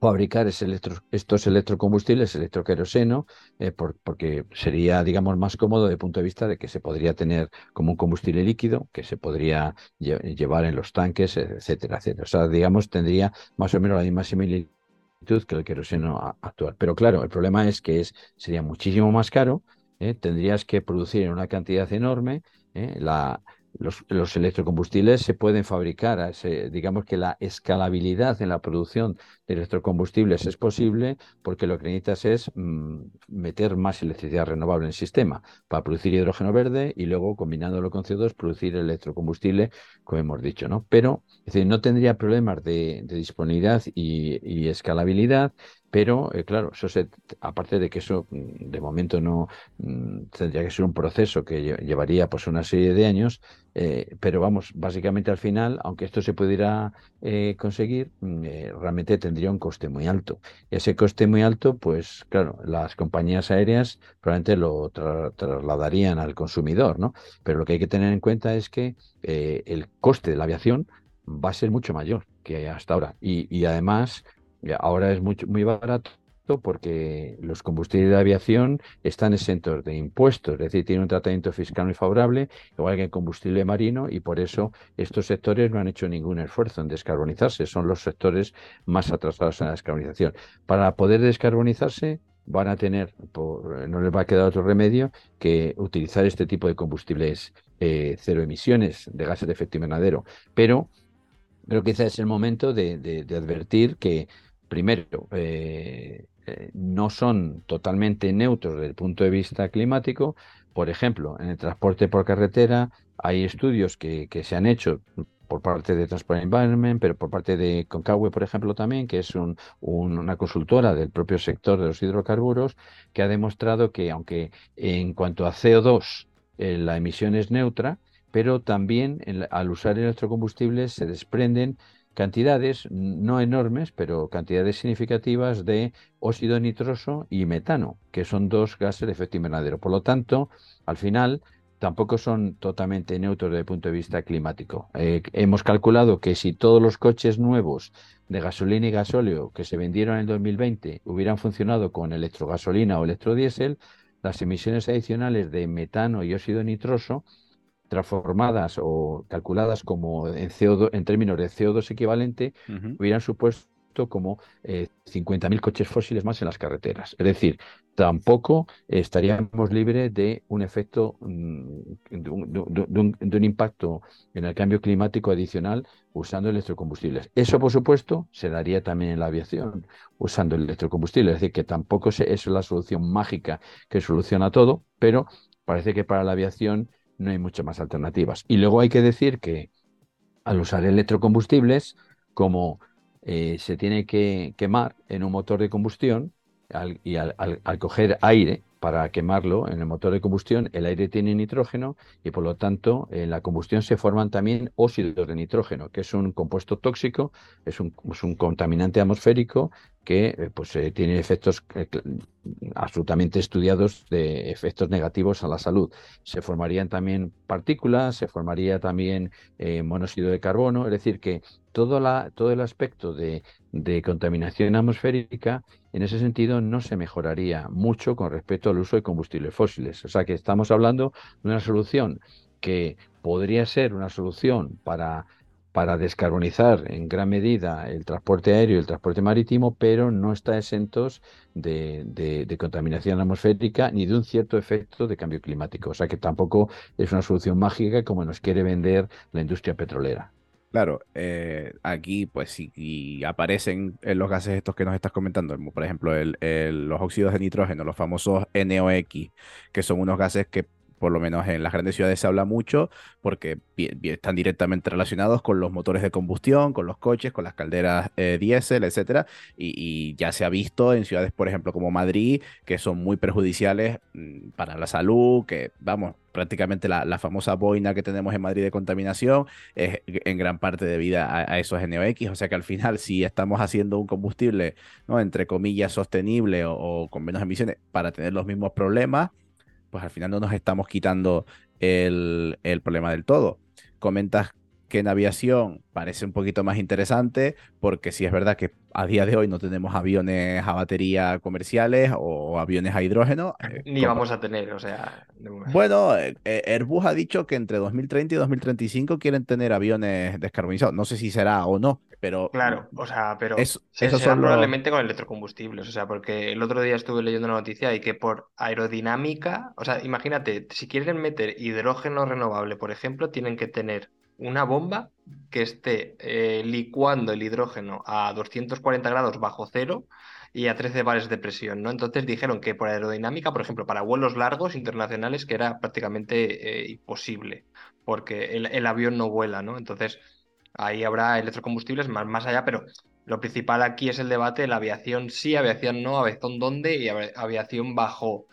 S4: fabricar estos electrocombustibles, electroqueroseno, eh, porque sería, digamos, más cómodo el punto de vista de que se podría tener como un combustible líquido, que se podría llevar en los tanques, etcétera, etcétera. O sea, digamos, tendría más o menos la misma similitud que el queroseno actual. Pero claro, el problema es que es, sería muchísimo más caro, ¿eh? tendrías que producir en una cantidad enorme, ¿eh? la, los, electrocombustibles se pueden fabricar, digamos que la escalabilidad en la producción de electrocombustibles es posible porque lo que necesitas es mm, meter más electricidad renovable en el sistema para producir hidrógeno verde y luego combinándolo con CO2 producir electrocombustible, como hemos dicho, ¿no? Pero no tendría problemas de, disponibilidad y, escalabilidad, pero eh, claro, eso se, aparte de que eso mm, de momento no mm, tendría que ser un proceso que llevaría pues una serie de años, eh, pero vamos, básicamente al final, aunque esto se pudiera eh, conseguir, mm, eh, realmente tendría un coste muy alto. Ese coste muy alto, pues claro, las compañías aéreas probablemente lo trasladarían al consumidor, ¿no? Pero lo que hay que tener en cuenta es que el coste de la aviación va a ser mucho mayor que hasta ahora. Y, y además, ahora es mucho, muy barato porque los combustibles de aviación están exentos de impuestos, es decir, tienen un tratamiento fiscal muy favorable, igual que el combustible marino, y por eso estos sectores no han hecho ningún esfuerzo en descarbonizarse, son los sectores más atrasados en la descarbonización. Para poder descarbonizarse, van a tener, no les va a quedar otro remedio que utilizar este tipo de combustibles eh, cero emisiones de gases de efecto invernadero. Pero creo que quizás es el momento de, advertir que, primero, eh, eh, no son totalmente neutros desde el punto de vista climático. Por ejemplo, en el transporte por carretera hay estudios que, se han hecho por parte de Transport Environment, pero por parte de Concagüe, por ejemplo, también, que es una consultora del propio sector de los hidrocarburos, que ha demostrado que aunque en cuanto a CO2 eh, la emisión es neutra, pero también al usar electrocombustibles se desprenden cantidades no enormes, pero cantidades significativas de óxido nitroso y metano, que son dos gases de efecto invernadero. Por lo tanto, al final, tampoco son totalmente neutros desde el punto de vista climático. Eh, hemos calculado que si todos los coches nuevos de gasolina y gasóleo que se vendieron en el 2020 hubieran funcionado con electrogasolina o electrodiesel, las emisiones adicionales de metano y óxido nitroso transformadas o calculadas como en, CO2, en términos de CO2 equivalente, hubieran supuesto como 50.000 coches fósiles más en las carreteras. Es decir, tampoco estaríamos libres de un efecto, mm, de un, impacto en el cambio climático adicional usando electrocombustibles. Eso, por supuesto, se daría también en la aviación usando electrocombustibles. Es decir, que tampoco es la solución mágica que soluciona todo, pero parece que para la aviación no hay muchas más alternativas. Y luego hay que decir que al usar electrocombustibles, como eh, se tiene que quemar en un motor de combustión, y al, coger aire para quemarlo en el motor de combustión, el aire tiene nitrógeno y por lo tanto en la combustión se forman también óxidos de nitrógeno, que es un compuesto tóxico, es un, contaminante atmosférico que eh, pues, eh, tiene efectos eh, absolutamente estudiados de efectos negativos a la salud. Se formarían también partículas, se formaría también monóxido de carbono, es decir, que todo, la, todo el aspecto de, contaminación atmosférica en ese sentido no se mejoraría mucho con respecto al uso de combustibles fósiles. O sea que estamos hablando de una solución que podría ser una solución para, para descarbonizar en gran medida el transporte aéreo y el transporte marítimo, pero no está exentos de, de, contaminación atmosférica ni de un cierto efecto de cambio climático. O sea que tampoco es una solución mágica como nos quiere vender la industria petrolera.
S2: Claro, eh, aquí pues si aparecen en los gases estos que nos estás comentando, por ejemplo los óxidos de nitrógeno, los famosos NOx, que son unos gases que por lo menos en las grandes ciudades se habla mucho porque están directamente relacionados con los motores de combustión, con los coches, con las calderas eh, diésel, etcétera, y, ya se ha visto en ciudades, por ejemplo, como Madrid, que son muy perjudiciales mm, para la salud, que vamos, prácticamente la, famosa boina que tenemos en Madrid de contaminación es en gran parte debida a, esos NOx, o sea que al final si estamos haciendo un combustible, ¿no? entre comillas, sostenible o con menos emisiones para tener los mismos problemas, pues al final no nos estamos quitando el, problema del todo. Comentas que en aviación parece un poquito más interesante, porque si es verdad que a día de hoy no tenemos aviones a batería comerciales o aviones a hidrógeno.
S3: Eh, Ni vamos a tener, o sea.
S2: Bueno, eh, eh, Airbus ha dicho que entre 2030 y 2035 quieren tener aviones descarbonizados. No sé si será o no, pero.
S3: Claro, o sea, pero. eso será probablemente con electrocombustibles, o sea, porque el otro día estuve leyendo una noticia y que por aerodinámica, o sea, imagínate, si quieren meter hidrógeno renovable, por ejemplo, tienen que tener una bomba que esté eh, licuando el hidrógeno a 240 grados bajo cero y a 13 bares de presión, ¿no? Entonces dijeron que por aerodinámica, por ejemplo, para vuelos largos internacionales, que era prácticamente eh, imposible, porque el, avión no vuela, ¿no? Entonces ahí habrá electrocombustibles más, más allá, pero lo principal aquí es el debate, la aviación sí, aviación no, aviación dónde y aviación bajo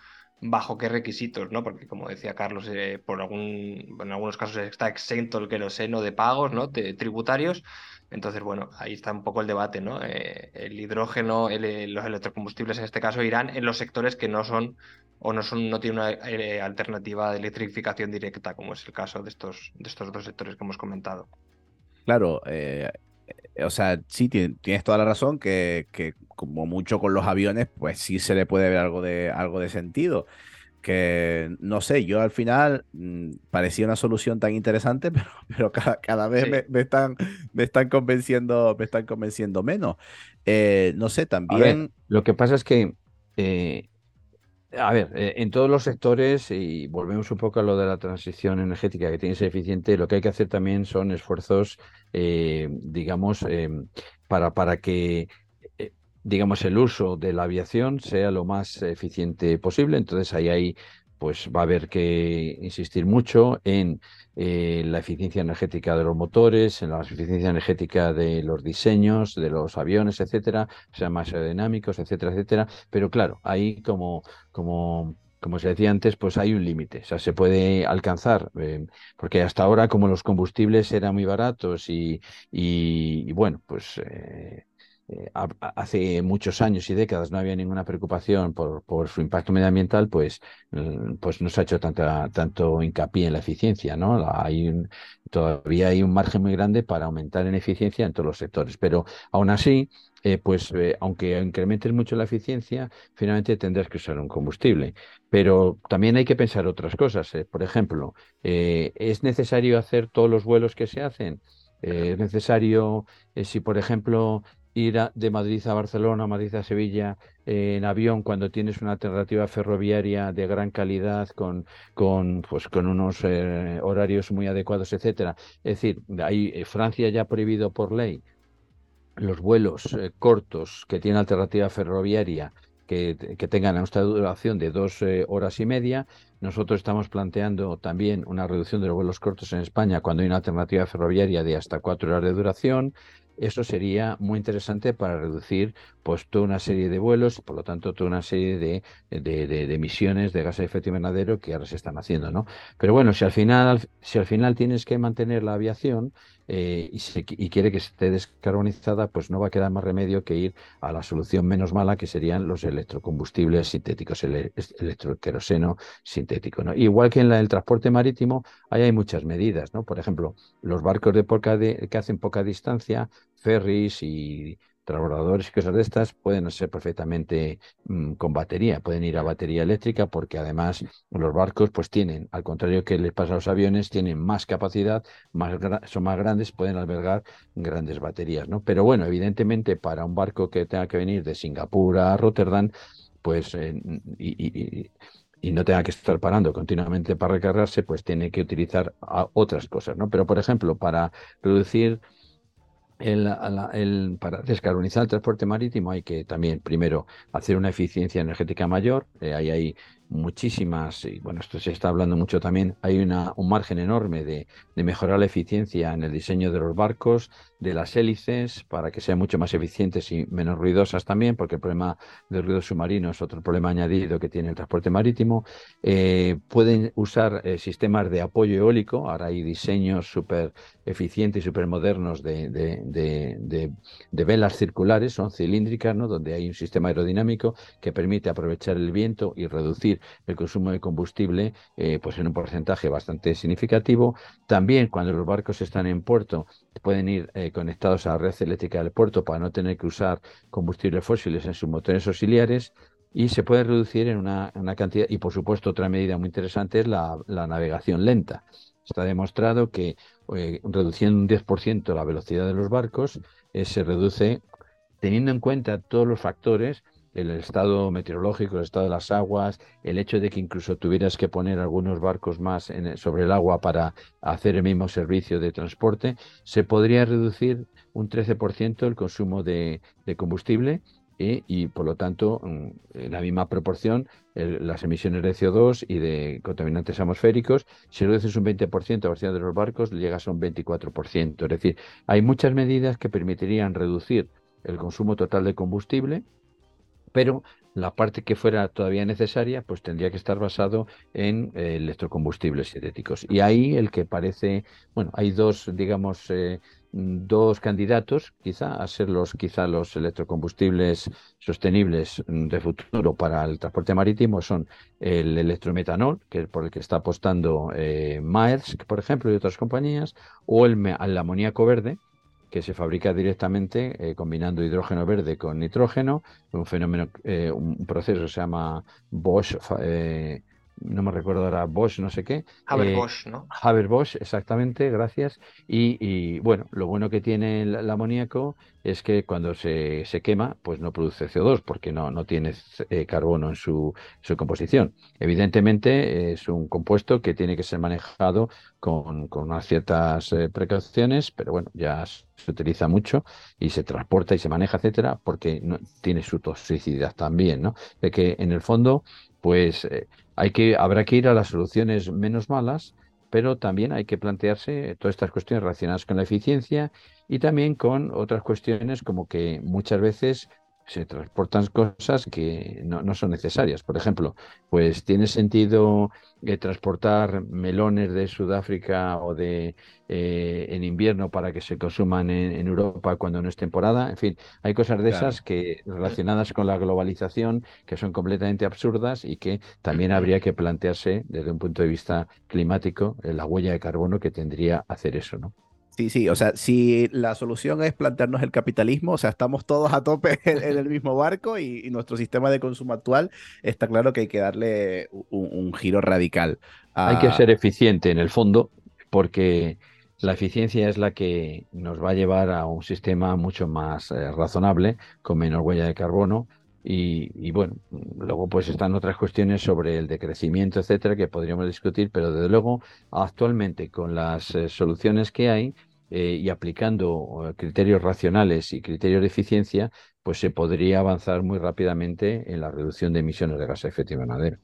S3: bajo qué requisitos, ¿no? Porque como decía Carlos, eh, por algún, en algunos casos está exento el queroseno de pagos, ¿no? De tributarios. Entonces, bueno, ahí está un poco el debate, ¿no? Eh, el hidrógeno, eh, los electrocombustibles en este caso irán en los sectores que no son o no son, no tienen una alternativa de electrificación directa, como es el caso de estos, de estos dos sectores que hemos comentado.
S2: Claro, o sea, sí, tienes toda la razón que, que, como mucho con los aviones, pues sí se le puede ver algo de, algo de sentido. Que no sé, yo al final mm, parecía una solución tan interesante, pero, pero cada, cada vez me, están, me, están convenciendo, me están convenciendo menos. Eh, no sé, también.
S4: lo que pasa es que eh, a ver, eh, en todos los sectores, y volvemos un poco a lo de la transición energética que tiene que ser eficiente, lo que hay que hacer también son esfuerzos, eh, digamos, eh, para, para que digamos, el uso de la aviación sea lo más eficiente posible. Entonces ahí hay pues va a haber que insistir mucho en eh, la eficiencia energética de los motores, en la eficiencia energética de los diseños, de los aviones, etcétera, sean más aerodinámicos, etcétera, etcétera. Pero claro, ahí como, como como se decía antes, pues hay un límite. O sea, se puede alcanzar, eh, porque hasta ahora, como los combustibles eran muy baratos y, y, bueno, pues eh, eh, hace muchos años y décadas no había ninguna preocupación por, su impacto medioambiental, pues, mm, pues no se ha hecho tanta, tanto hincapié en la eficiencia, ¿no? Hay todavía hay un margen muy grande para aumentar en eficiencia en todos los sectores, pero aún así, eh, pues eh, aunque incrementes mucho la eficiencia, finalmente tendrás que usar un combustible. Pero también hay que pensar otras cosas. Por ejemplo, ¿es necesario hacer todos los vuelos que se hacen? ¿Es necesario, si por ejemplo ir de Madrid a Barcelona, Madrid a Sevilla eh, en avión cuando tienes una alternativa ferroviaria de gran calidad con, con, pues, con unos eh, horarios muy adecuados, etcétera. Es decir, ahí eh, Francia ya ha prohibido por ley los vuelos cortos que tienen alternativa ferroviaria que, que, tengan una duración de dos horas y media. Nosotros estamos planteando también una reducción de los vuelos cortos en España cuando hay una alternativa ferroviaria de hasta cuatro horas de duración eso sería muy interesante para reducir pues toda una serie de vuelos y por lo tanto toda una serie de, de, emisiones de gases de efecto invernadero que ahora se están haciendo, ¿no? Pero bueno, si al final, si al final tienes que mantener la aviación, eh, y, quiere que esté descarbonizada, pues no va a quedar más remedio que ir a la solución menos mala, que serían los electrocombustibles sintéticos, el electroqueroseno sintético. ¿no? Igual que en el transporte marítimo, ahí hay muchas medidas. ¿no? Por ejemplo, los barcos de poca que hacen poca distancia, ferries y transbordadores y cosas de estas pueden ser perfectamente mm, con batería, pueden ir a batería eléctrica porque además los barcos pues tienen, al contrario que les pasa a los aviones, tienen más capacidad, son más grandes, pueden albergar grandes baterías, ¿no? Pero bueno, evidentemente para un barco que tenga que venir de Singapur a Rotterdam, pues eh, y, y no tenga que estar parando continuamente para recargarse, pues tiene que utilizar otras cosas, ¿no? Pero, por ejemplo, para reducir el, para descarbonizar el transporte marítimo hay que también, primero, hacer una eficiencia energética mayor. Eh, ahí hay muchísimas, y bueno, esto se está hablando mucho también, hay una, un margen enorme de, de, mejorar la eficiencia en el diseño de los barcos, de las hélices, para que sean mucho más eficientes y menos ruidosas también, porque el problema del ruido submarino es otro problema añadido que tiene el transporte marítimo. Eh, pueden usar eh, sistemas de apoyo eólico, ahora hay diseños súper eficientes y súper modernos de, de, de, velas circulares, son cilíndricas, ¿no? donde hay un sistema aerodinámico que permite aprovechar el viento y reducir el consumo de combustible eh, pues en un porcentaje bastante significativo. También cuando los barcos están en puerto pueden ir eh, conectados a la red eléctrica del puerto para no tener que usar combustibles fósiles en sus motores auxiliares y se puede reducir en una, cantidad, y por supuesto otra medida muy interesante es la, navegación lenta. Está demostrado que eh, reduciendo un 10% la velocidad de los barcos, se reduce teniendo en cuenta todos los factores el estado meteorológico, el estado de las aguas, el hecho de que incluso tuvieras que poner algunos barcos más sobre el agua para hacer el mismo servicio de transporte, se podría reducir un 13% el consumo de, combustible ¿eh? y por lo tanto en la misma proporción las emisiones de CO2 y de contaminantes atmosféricos, si reduces un 20% la velocidad de los barcos, llegas a un 24%. Es decir, hay muchas medidas que permitirían reducir el consumo total de combustible pero la parte que fuera todavía necesaria, pues tendría que estar basado en eh, electrocombustibles sintéticos. Y ahí el que parece, bueno, hay dos, digamos, eh, dos candidatos, quizá, a ser los, quizá los electrocombustibles sostenibles de futuro para el transporte marítimo, son el electrometanol, que es por el que está apostando eh, Maersk, por ejemplo, y otras compañías, o el, el amoníaco verde, que se fabrica directamente eh, combinando hidrógeno verde con nitrógeno, un fenómeno, eh, un proceso que se llama Bosch, eh, no me recuerdo ahora, Bosch, no sé qué.
S3: Haber-Bosch, ¿no?
S4: Haber-Bosch, exactamente, gracias. Y, bueno, lo bueno que tiene el, amoníaco es que cuando se, se, quema, pues no produce CO2 porque no, no tiene carbono en su, su, composición. Evidentemente es un compuesto que tiene que ser manejado con, con unas ciertas precauciones, pero bueno, ya se utiliza mucho y se transporta y se maneja, etcétera, porque no, tiene su toxicidad también, ¿no? De que en el fondo, pues eh, hay que, habrá que ir a las soluciones menos malas, pero también hay que plantearse todas estas cuestiones relacionadas con la eficiencia y también con otras cuestiones como que muchas veces se transportan cosas que no, son necesarias. Por ejemplo, pues tiene sentido eh, transportar melones de Sudáfrica o de eh, en invierno para que se consuman en, Europa cuando no es temporada. En fin, hay cosas de esas que relacionadas con la globalización que son completamente absurdas y que también habría que plantearse desde un punto de vista climático eh, la huella de carbono que tendría hacer eso, ¿no?
S2: Sí, sí, o sea, si la solución es plantearnos el capitalismo, o sea, estamos todos a tope en, el mismo barco y, nuestro sistema de consumo actual, está claro que hay que darle un, giro radical.
S4: Hay que ser eficiente en el fondo, porque La eficiencia es la que nos va a llevar a un sistema mucho más eh, razonable, con menor huella de carbono. Y, bueno, luego pues están otras cuestiones sobre el decrecimiento, etcétera, que podríamos discutir, pero desde luego actualmente con las eh, soluciones que hay eh, y aplicando criterios racionales y criterios de eficiencia, pues se podría avanzar muy rápidamente en la reducción de emisiones de gas de efecto invernadero.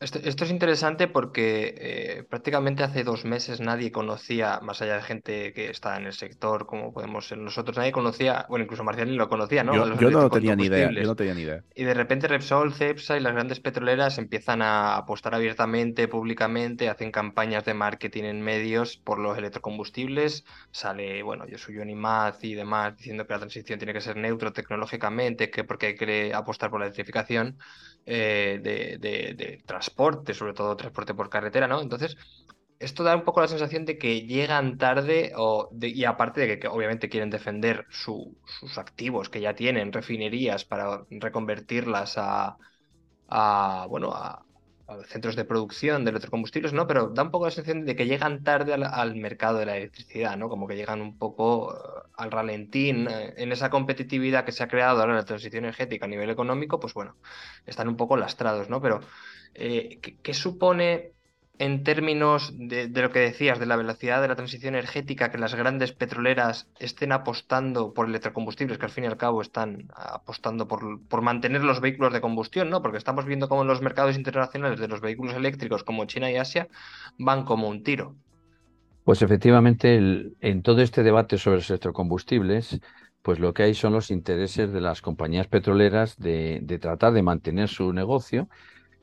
S3: Esto, es interesante porque eh, prácticamente hace dos meses nadie conocía, más allá de gente que está en el sector, como podemos ser nosotros, nadie conocía, bueno, incluso Marcial ni lo conocía, ¿no?
S2: Yo, no tenía ni idea, yo no tenía ni idea.
S3: Y de repente Repsol, Cepsa y las grandes petroleras empiezan a apostar abiertamente, públicamente, hacen campañas de marketing en medios por los electrocombustibles. Sale, bueno, yo soy Johnny Maz y demás diciendo que la transición tiene que ser neutro tecnológicamente, que porque hay que apostar por la electrificación eh, de, transporte, sobre todo transporte por carretera, ¿no? Entonces, esto da un poco la sensación de que llegan tarde o y aparte de que, obviamente quieren defender sus activos que ya tienen, refinerías, para reconvertirlas a, bueno, a, centros de producción de electrocombustibles, ¿no? Pero da un poco la sensación de que llegan tarde al, mercado de la electricidad, ¿no? Como que llegan un poco al ralentín eh, en esa competitividad que se ha creado ahora en la transición energética a nivel económico, pues bueno, están un poco lastrados, ¿no? Pero eh, ¿qué, supone en términos de, lo que decías, de la velocidad de la transición energética, que las grandes petroleras estén apostando por electrocombustibles, que al fin y al cabo están apostando por, por mantener los vehículos de combustión, ¿no? Porque estamos viendo cómo los mercados internacionales de los vehículos eléctricos, como China y Asia, van como un tiro.
S4: Pues efectivamente, en todo este debate sobre los electrocombustibles, pues lo que hay son los intereses de las compañías petroleras de, tratar de mantener su negocio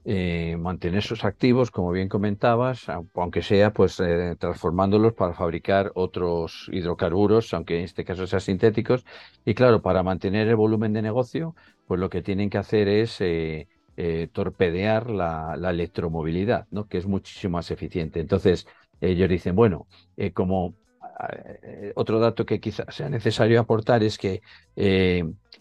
S4: eh, mantener sus activos, como bien comentabas, aunque sea pues eh, transformándolos para fabricar otros hidrocarburos, aunque en este caso sean sintéticos. Y claro, para mantener el volumen de negocio, pues lo que tienen que hacer es eh, torpedear la, electromovilidad, ¿no? que es muchísimo más eficiente. Entonces, ellos dicen, bueno, como otro dato que quizás sea necesario aportar es que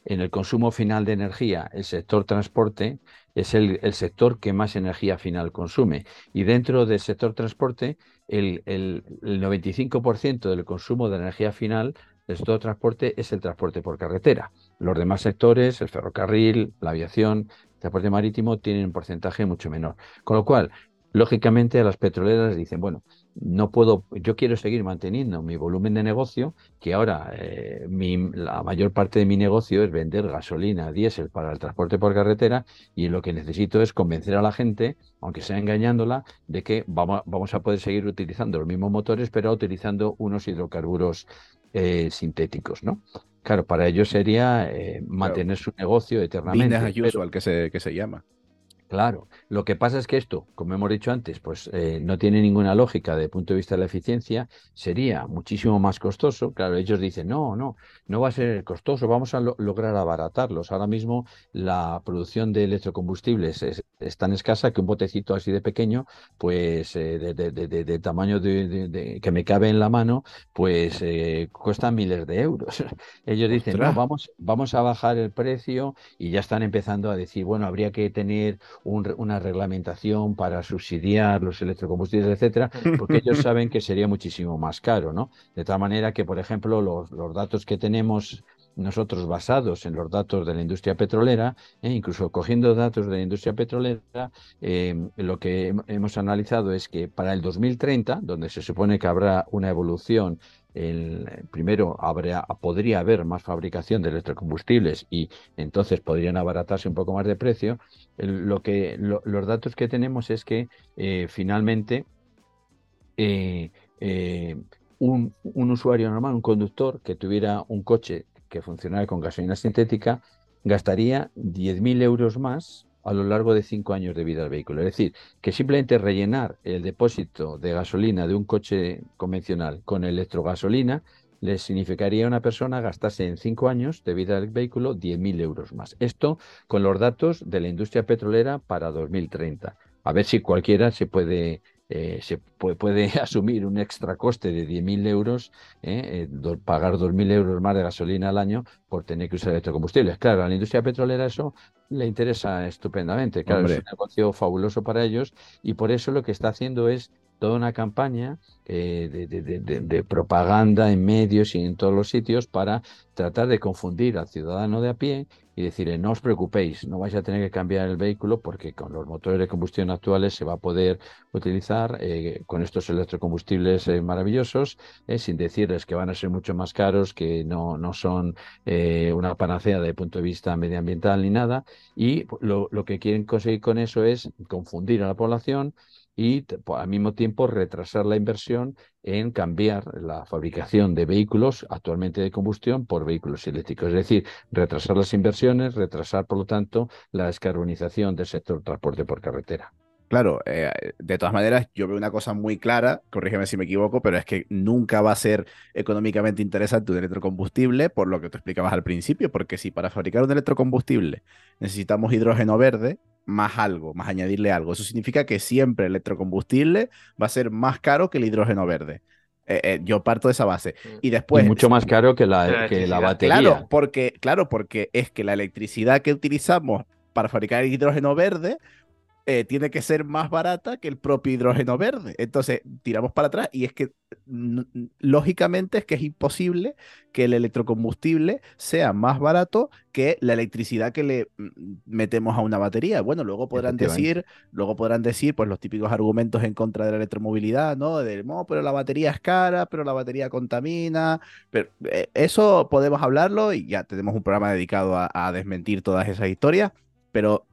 S4: en el consumo final de energía, el sector transporte es el, sector que más energía final consume. Y dentro del sector transporte, el, 95% del consumo de energía final del sector transporte es el transporte por carretera. Los demás sectores, el ferrocarril, la aviación, el transporte marítimo, tienen un porcentaje mucho menor. Con lo cual, lógicamente, a las petroleras dicen, bueno, no puedo, yo quiero seguir manteniendo mi volumen de negocio, que ahora eh, la mayor parte de mi negocio es vender gasolina, diésel para el transporte por carretera y lo que necesito es convencer a la gente, aunque sea engañándola, de que vamos, vamos a poder seguir utilizando los mismos motores, pero utilizando unos hidrocarburos eh, sintéticos, ¿no? Claro, para ellos sería eh, mantener su negocio eternamente.
S2: Ayuso, que se, que se llama.
S4: Claro, lo que pasa es que esto, como hemos dicho antes, pues eh, no tiene ninguna lógica desde el punto de vista de la eficiencia, sería muchísimo más costoso. Claro, ellos dicen, no, no, no va a ser costoso, vamos a lograr abaratarlos. Ahora mismo la producción de electrocombustibles es, tan escasa que un botecito así de pequeño, pues eh, de, tamaño de, que me cabe en la mano, pues eh, cuesta miles de euros. ellos dicen, no, vamos, vamos a bajar el precio y ya están empezando a decir, bueno, habría que tener una reglamentación para subsidiar los electrocombustibles, etcétera, porque ellos saben que sería muchísimo más caro, ¿no? De tal manera que, por ejemplo, los, datos que tenemos nosotros basados en los datos de la industria petrolera, e incluso cogiendo datos de la industria petrolera, em, lo que hemos analizado es que para el 2030, donde se supone que habrá una evolución el, primero habría, podría haber más fabricación de electrocombustibles y entonces podrían abaratarse un poco más de precio. lo que, los datos que tenemos es que eh, finalmente eh, eh, un, un, usuario normal, un conductor que tuviera un coche que funcionara con gasolina sintética, gastaría 10.000 euros más a lo largo de cinco años de vida del vehículo. Es decir, que simplemente rellenar el depósito de gasolina de un coche convencional con electrogasolina le significaría a una persona gastarse en cinco años de vida del vehículo 10.000 euros más. Esto con los datos de la industria petrolera para 2030. A ver si cualquiera se puede eh, se puede, asumir un extra coste de 10.000 euros, eh, eh pagar 2.000 euros más de gasolina al año por tener que usar electrocombustibles. Claro, a la industria petrolera eso le interesa estupendamente. Claro, es un negocio fabuloso para ellos y por eso lo que está haciendo es toda una campaña eh, de, propaganda en medios y en todos los sitios para tratar de confundir al ciudadano de a pie y decirle, no os preocupéis, no vais a tener que cambiar el vehículo porque con los motores de combustión actuales se va a poder utilizar eh, con estos electrocombustibles eh, maravillosos, sin decirles que van a ser mucho más caros, que no, no son una panacea desde el punto de vista medioambiental ni nada. Y lo, lo que quieren conseguir con eso es confundir a la población y al mismo tiempo retrasar la inversión en cambiar la fabricación de vehículos actualmente de combustión por vehículos eléctricos. Es decir, retrasar las inversiones, retrasar, por lo tanto, la descarbonización del sector transporte por carretera.
S2: Claro, eh, de todas maneras, yo veo una cosa muy clara, corrígeme si me equivoco, pero es que nunca va a ser económicamente interesante un electrocombustible, por lo que tú explicabas al principio, porque si para fabricar un electrocombustible necesitamos hidrógeno verde, más algo, más añadirle algo, eso significa que siempre el electrocombustible va a ser más caro que el hidrógeno verde. Eh, eh, yo parto de esa base. Mm. Y después.
S4: mucho más caro que la, que la batería.
S2: Claro porque, claro, porque es que la electricidad que utilizamos para fabricar el hidrógeno verde eh, tiene que ser más barata que el propio hidrógeno verde. Entonces, tiramos para atrás y es que lógicamente es que es imposible que el electrocombustible sea más barato que la electricidad que le mm, metemos a una batería. Bueno, luego podrán decir, luego podrán decir pues los típicos argumentos en contra de la electromovilidad, ¿no? De, no, pero la batería es cara, pero la batería contamina, pero eh, eso podemos hablarlo y ya tenemos un programa dedicado a, a desmentir todas esas historias, pero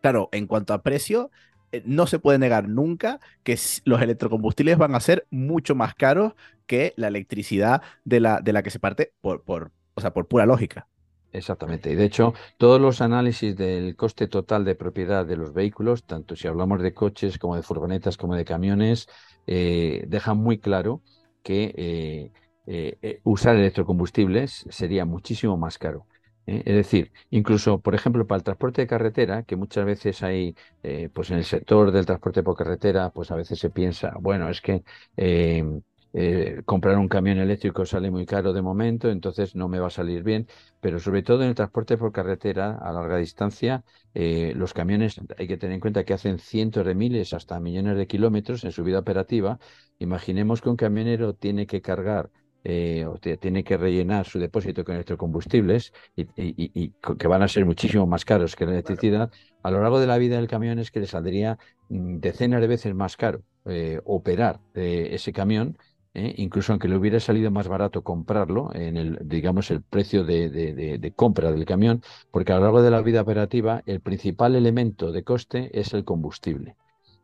S2: Claro, en cuanto a precio, eh, no se puede negar nunca que los electrocombustibles van a ser mucho más caros que la electricidad de la, de la que se parte por, por, o sea, por pura lógica.
S4: Exactamente. Y de hecho, todos los análisis del coste total de propiedad de los vehículos, tanto si hablamos de coches como de furgonetas como de camiones, eh, dejan muy claro que eh, usar electrocombustibles sería muchísimo más caro. ¿Eh? Es decir, incluso, por ejemplo, para el transporte de carretera, que muchas veces hay, eh, pues en el sector del transporte por carretera, pues a veces se piensa, bueno, es que eh, comprar un camión eléctrico sale muy caro de momento, entonces no me va a salir bien, pero sobre todo en el transporte por carretera a larga distancia, los camiones hay que tener en cuenta que hacen cientos de miles hasta millones de kilómetros en su vida operativa. Imaginemos que un camionero tiene que cargar eh, tiene que rellenar su depósito con electrocombustibles y, y, que van a ser muchísimo más caros que la electricidad, a lo largo de la vida del camión es que le saldría mm, decenas de veces más caro eh, operar eh, ese camión, incluso aunque le hubiera salido más barato comprarlo en el, digamos, el precio de, de compra del camión, porque a lo largo de la vida operativa el principal elemento de coste es el combustible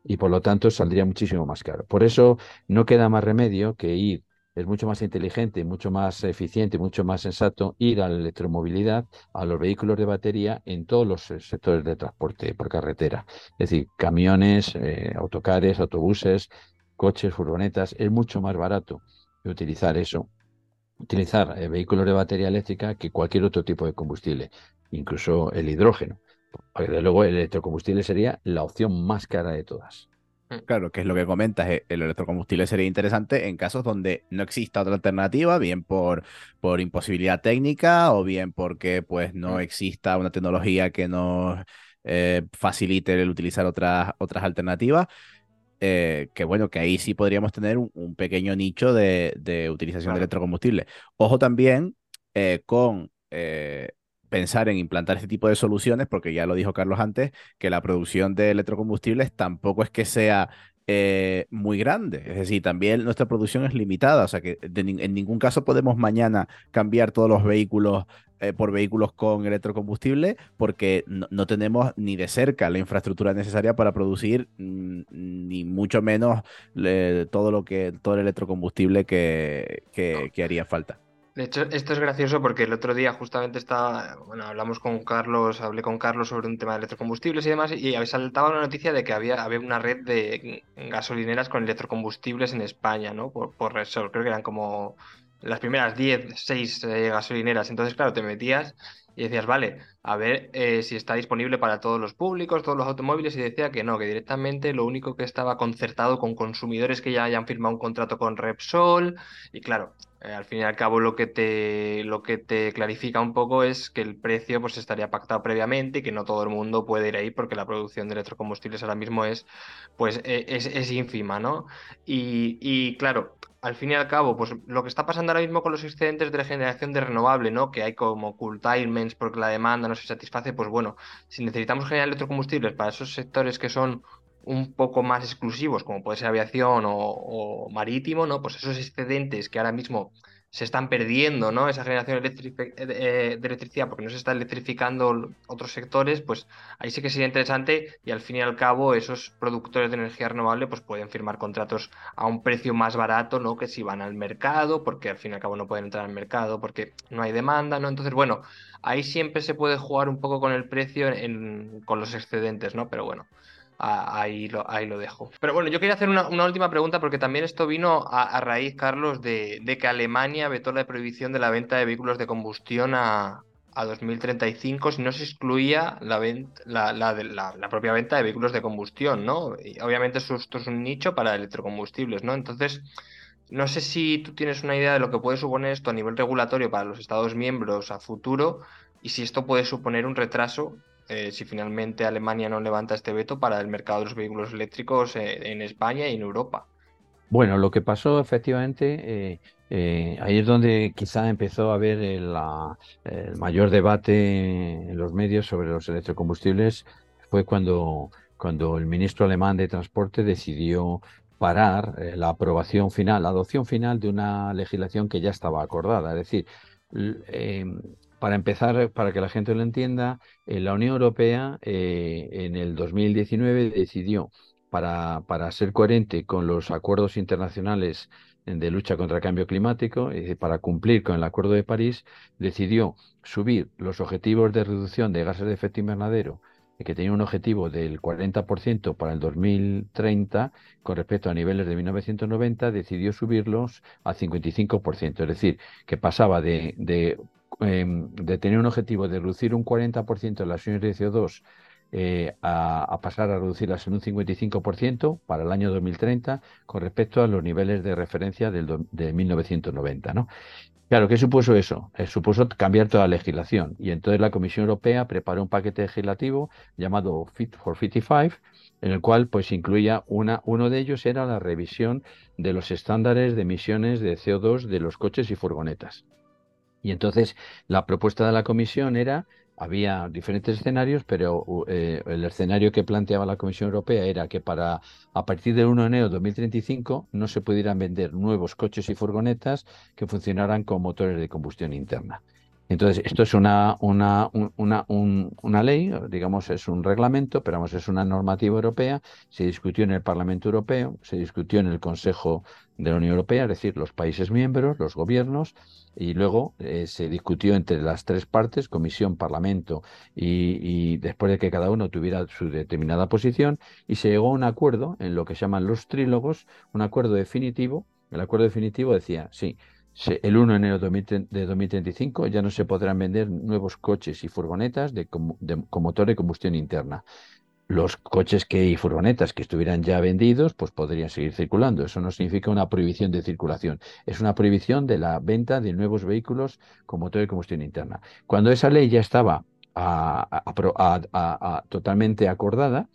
S4: y por lo tanto saldría muchísimo más caro. Por eso no queda más remedio que ir es mucho más inteligente, mucho más eficiente, mucho más sensato ir a la electromovilidad, a los vehículos de batería en todos los eh, sectores de transporte por carretera. Es decir, camiones, eh, autocares, autobuses, coches, furgonetas. Es mucho más barato utilizar eso, utilizar eh, vehículos de batería eléctrica que cualquier otro tipo de combustible, incluso el hidrógeno. Desde luego el electrocombustible sería la opción más cara de todas.
S2: Mm. Claro, que es lo que comentas, eh, el electrocombustible sería interesante en casos donde no exista otra alternativa, bien por, por imposibilidad técnica o bien porque pues no mm. exista una tecnología que nos eh, facilite el utilizar otras, otras alternativas. Eh, que bueno, que ahí sí podríamos tener un, pequeño nicho de, utilización de electrocombustible. Ojo también con pensar en implantar este tipo de soluciones, porque ya lo dijo Carlos antes, que la producción de electrocombustibles tampoco es que sea eh, muy grande. Es decir, también nuestra producción es limitada. O sea que en ningún caso podemos mañana cambiar todos los vehículos eh, por vehículos con electrocombustible porque no, tenemos ni de cerca la infraestructura necesaria para producir mm, ni mucho menos todo lo que todo el electrocombustible que, que haría falta.
S3: De hecho, esto es gracioso porque el otro día justamente estaba, bueno, hablamos con Carlos, hablé con Carlos sobre un tema de electrocombustibles y demás, y saltaba una noticia de que había, había una red de gasolineras con electrocombustibles en España, ¿no? Por, por Repsol, creo que eran como las primeras 10, 6 eh, gasolineras. Entonces, claro, te metías y decías, vale, a ver eh, si está disponible para todos los públicos, todos los automóviles, y decía que no, que directamente lo único que estaba concertado con consumidores que ya hayan firmado un contrato con Repsol, y claro, eh, al fin y al cabo lo que te, lo que te clarifica un poco es que el precio pues estaría pactado previamente y que no todo el mundo puede ir ahí porque la producción de electrocombustibles ahora mismo es, pues, e, es, ínfima, ¿no? Y, y, claro, al fin y al cabo, pues lo que está pasando ahora mismo con los excedentes de la generación de renovable, ¿no? Que hay como curtailments porque la demanda no se satisface, pues bueno, si necesitamos generar electrocombustibles para esos sectores que son un poco más exclusivos, como puede ser aviación o, marítimo, ¿no? Pues esos excedentes que ahora mismo se están perdiendo, ¿no? Esa generación eh, de electricidad porque no se está electrificando otros sectores, pues ahí sí que sería interesante y al fin y al cabo esos productores de energía renovable pues pueden firmar contratos a un precio más barato, ¿no? Que si van al mercado, porque al fin y al cabo no pueden entrar al mercado porque no hay demanda, ¿no? Entonces, bueno, ahí siempre se puede jugar un poco con el precio con los excedentes, ¿no? Pero bueno, ahí lo, ahí lo dejo. Pero bueno, yo quería hacer una, última pregunta porque también esto vino a, raíz, Carlos, de, que Alemania vetó la prohibición de la venta de vehículos de combustión a, a 2035 si no se excluía la, la, la, propia venta de vehículos de combustión, ¿no? Obviamente esto, es un nicho para electrocombustibles, ¿no? Entonces, no sé si tú tienes una idea de lo que puede suponer esto a nivel regulatorio para los Estados miembros a futuro y si esto puede suponer un retraso eh, si finalmente Alemania no levanta este veto para el mercado de los vehículos eléctricos eh, en España y en Europa.
S4: Bueno, lo que pasó efectivamente, eh, ahí es donde quizá empezó a haber el, mayor debate en los medios sobre los electrocombustibles, fue cuando, cuando el ministro alemán de Transporte decidió parar la aprobación final, la adopción final de una legislación que ya estaba acordada. Es decir, para empezar, para que la gente lo entienda, eh, la Unión Europea eh, en el 2019 decidió, para, para, ser coherente con los acuerdos internacionales de lucha contra el cambio climático, y para cumplir con el Acuerdo de París, decidió subir los objetivos de reducción de gases de efecto invernadero que tenía un objetivo del 40% para el 2030 con respecto a niveles de 1990, decidió subirlos al 55%, es decir, que pasaba de Em, de tener un objetivo de reducir un 40% de las emisiones de CO2 eh, a, pasar a reducirlas en un 55% para el año 2030 con respecto a los niveles de referencia del de 1990. ¿no? Claro, ¿qué supuso eso? Eh, supuso cambiar toda la legislación y entonces la Comisión Europea preparó un paquete legislativo llamado Fit for 55 en el cual pues incluía una, uno de ellos era la revisión de los estándares de emisiones de CO2 de los coches y furgonetas. Y entonces la propuesta de la comisión era, había diferentes escenarios, pero eh, el escenario que planteaba la Comisión Europea era que para a partir del 1 de enero de 2035 no se pudieran vender nuevos coches y furgonetas que funcionaran con motores de combustión interna. Entonces, esto es una, una, una, una, ley, digamos, es un reglamento, pero vamos, es una normativa europea. Se discutió en el Parlamento Europeo, se discutió en el Consejo de la Unión Europea, es decir, los países miembros, los gobiernos, y luego eh, se discutió entre las tres partes, Comisión, Parlamento, y, y, después de que cada uno tuviera su determinada posición, y se llegó a un acuerdo en lo que llaman los trílogos, un acuerdo definitivo. El acuerdo definitivo decía, sí, el 1 de enero de 2035 ya no se podrán vender nuevos coches y furgonetas de, con motor de combustión interna. Los coches que y furgonetas que estuvieran ya vendidos, pues podrían seguir circulando. Eso no significa una prohibición de circulación, es una prohibición de la venta de nuevos vehículos con motor de combustión interna. Cuando esa ley ya estaba totalmente acordada,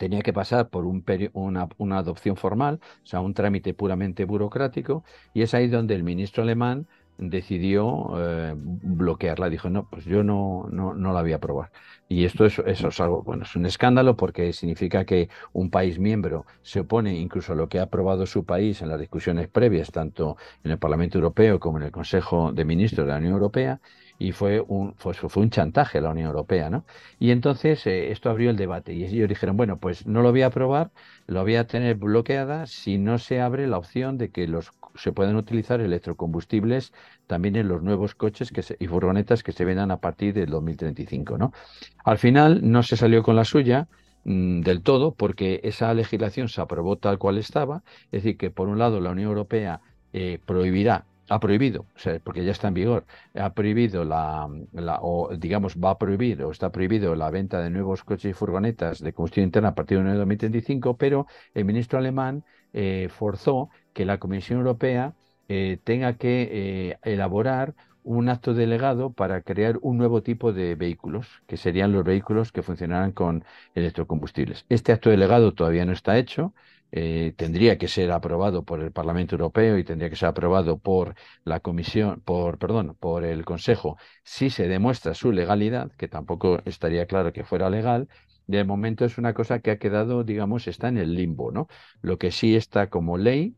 S4: tenía que pasar por un una, una, adopción formal, o sea, un trámite puramente burocrático, y es ahí donde el ministro alemán decidió eh, bloquearla. Dijo, no, pues yo no, no, no la voy a aprobar. Y esto es, eso es algo, bueno, es un escándalo porque significa que un país miembro se opone incluso a lo que ha aprobado su país en las discusiones previas, tanto en el Parlamento Europeo como en el Consejo de Ministros de la Unión Europea, y fue un, fue, fue un chantaje a la Unión Europea, ¿no? Y entonces eh, esto abrió el debate y ellos dijeron, bueno, pues no lo voy a aprobar, lo voy a tener bloqueada si no se abre la opción de que los se puedan utilizar electrocombustibles también en los nuevos coches que y furgonetas que se vendan a partir del 2035, ¿no? Al final no se salió con la suya, mm, del todo, porque esa legislación se aprobó tal cual estaba, es decir, que por un lado la Unión Europea eh, prohibirá ha prohibido, o sea, porque ya está en vigor, ha prohibido la, o digamos, va a prohibir o está prohibido la venta de nuevos coches y furgonetas de combustión interna a partir de 2035, pero el ministro alemán eh, forzó que la Comisión Europea tenga que elaborar un acto delegado para crear un nuevo tipo de vehículos, que serían los vehículos que funcionarán con electrocombustibles. Este acto delegado todavía no está hecho, eh, tendría que ser aprobado por el Parlamento Europeo y tendría que ser aprobado por la Comisión, por, perdón, por el Consejo, si se demuestra su legalidad, que tampoco estaría claro que fuera legal. De momento es una cosa que ha quedado, digamos, está en el limbo, ¿no? Lo que sí está como ley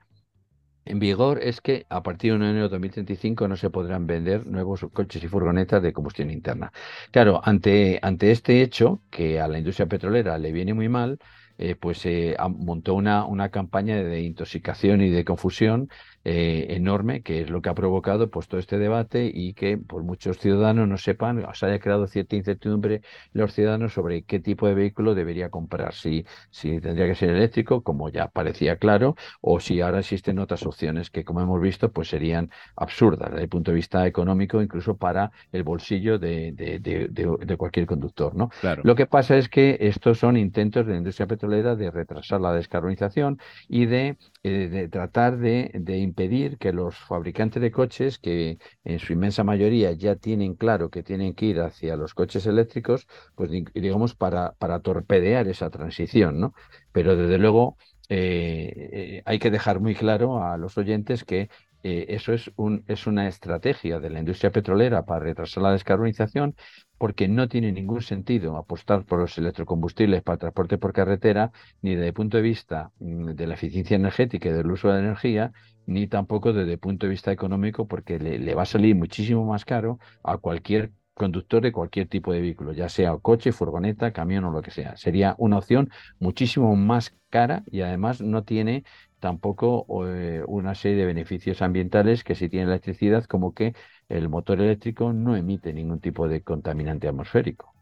S4: en vigor es que a partir de 1 de enero de 2035 no se podrán vender nuevos coches y furgonetas de combustión interna. Claro, ante, ante este hecho, que a la industria petrolera le viene muy mal, eh, pues se montó una, una campaña de intoxicación y de confusión eh, enorme, que es lo que ha provocado pues, todo este debate y que por muchos ciudadanos no sepan, se haya creado cierta incertidumbre los ciudadanos sobre qué tipo de vehículo debería comprar, si, si tendría que ser eléctrico, como ya parecía claro, o si ahora existen otras opciones que, como hemos visto, pues serían absurdas desde el punto de vista económico, incluso para el bolsillo de, de, de, cualquier conductor. ¿no?
S2: Claro.
S4: Lo que pasa es que estos son intentos de la industria petrolera de retrasar la descarbonización y de, eh, de tratar de, de impedir que los fabricantes de coches, que en su inmensa mayoría ya tienen claro que tienen que ir hacia los coches eléctricos, pues digamos para, para torpedear esa transición, ¿no? Pero desde luego eh, eh, hay que dejar muy claro a los oyentes que eh, eso es, un, es una estrategia de la industria petrolera para retrasar la descarbonización, porque no tiene ningún sentido apostar por los electrocombustibles para transporte por carretera, ni desde el punto de vista mm, de la eficiencia energética y del uso de la energía, ni tampoco desde el punto de vista económico, porque le, le va a salir muchísimo más caro a cualquier conductor de cualquier tipo de vehículo, ya sea coche, furgoneta, camión o lo que sea. Sería una opción muchísimo más cara y además no tiene tampoco eh, una serie de beneficios ambientales que si tiene electricidad, como que el motor eléctrico no emite ningún tipo de contaminante atmosférico.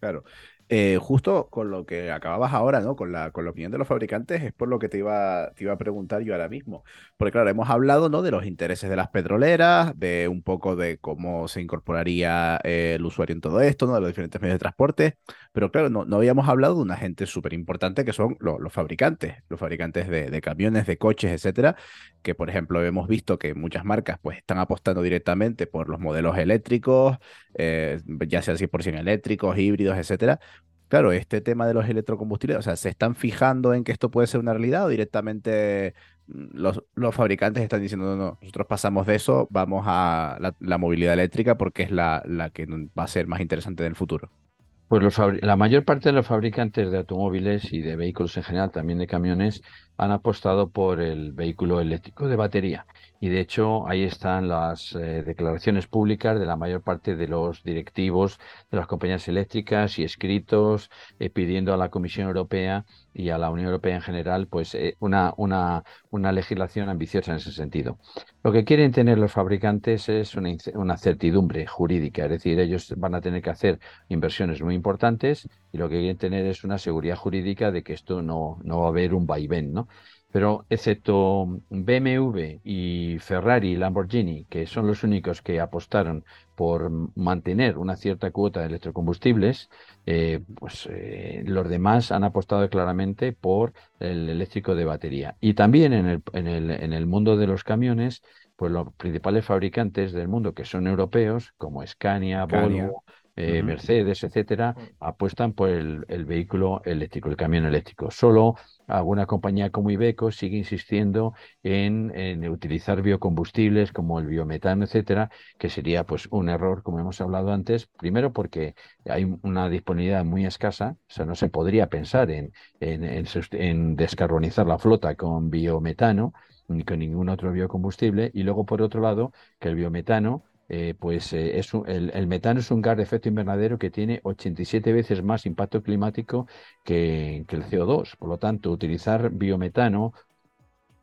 S2: Claro. Eh, justo con lo que acababas ahora, ¿no? Con la, con la opinión de los fabricantes, es por lo que te iba, te iba a preguntar yo ahora mismo. Porque, claro, hemos hablado, ¿no? De los intereses de las petroleras, de un poco de cómo se incorporaría eh, el usuario en todo esto, ¿no? De los diferentes medios de transporte. Pero, claro, no, no habíamos hablado de una gente súper importante que son los fabricantes, los fabricantes de, camiones, de coches, etcétera. Que, por ejemplo, hemos visto que muchas marcas, pues, están apostando directamente por los modelos eléctricos, eh, ya sea 100% eléctricos, híbridos, etcétera Claro, este tema de los electrocombustibles, o sea, ¿se están fijando en que esto puede ser una realidad o directamente mm, los, los fabricantes están diciendo, no, no, nosotros pasamos de eso, vamos a la, movilidad eléctrica porque es la, la, que va a ser más interesante en el futuro?
S4: Pues la mayor parte de los fabricantes de automóviles y de vehículos en general, también de camiones, han apostado por el vehículo eléctrico de batería. Y de hecho ahí están las eh, declaraciones públicas de la mayor parte de los directivos de las compañías eléctricas y escritos eh, pidiendo a la Comisión Europea y a la Unión Europea en general pues eh, una, una, una, legislación ambiciosa en ese sentido. Lo que quieren tener los fabricantes es una, una certidumbre jurídica, es decir, ellos van a tener que hacer inversiones muy importantes y lo que quieren tener es una seguridad jurídica de que esto no, no va a haber un vaivén, ¿no? Pero excepto BMW y Ferrari y Lamborghini, que son los únicos que apostaron por mantener una cierta cuota de electrocombustibles, eh, pues eh, los demás han apostado claramente por el eléctrico de batería. Y también en el, en el, en el mundo de los camiones, pues los principales fabricantes del mundo que son europeos, como Scania, Volvo, eh, Mercedes, etcétera, apuestan por el, vehículo eléctrico, el camión eléctrico. Solo alguna compañía como Ibeco sigue insistiendo en, utilizar biocombustibles como el biometano, etcétera, que sería pues un error, como hemos hablado antes, primero porque hay una disponibilidad muy escasa, o sea, no se podría pensar en, en, en descarbonizar la flota con biometano ni con ningún otro biocombustible, y luego por otro lado que el biometano eh, pues eh, es el, el, metano es un gas de efecto invernadero que tiene 87 veces más impacto climático que, que el CO2. Por lo tanto, utilizar biometano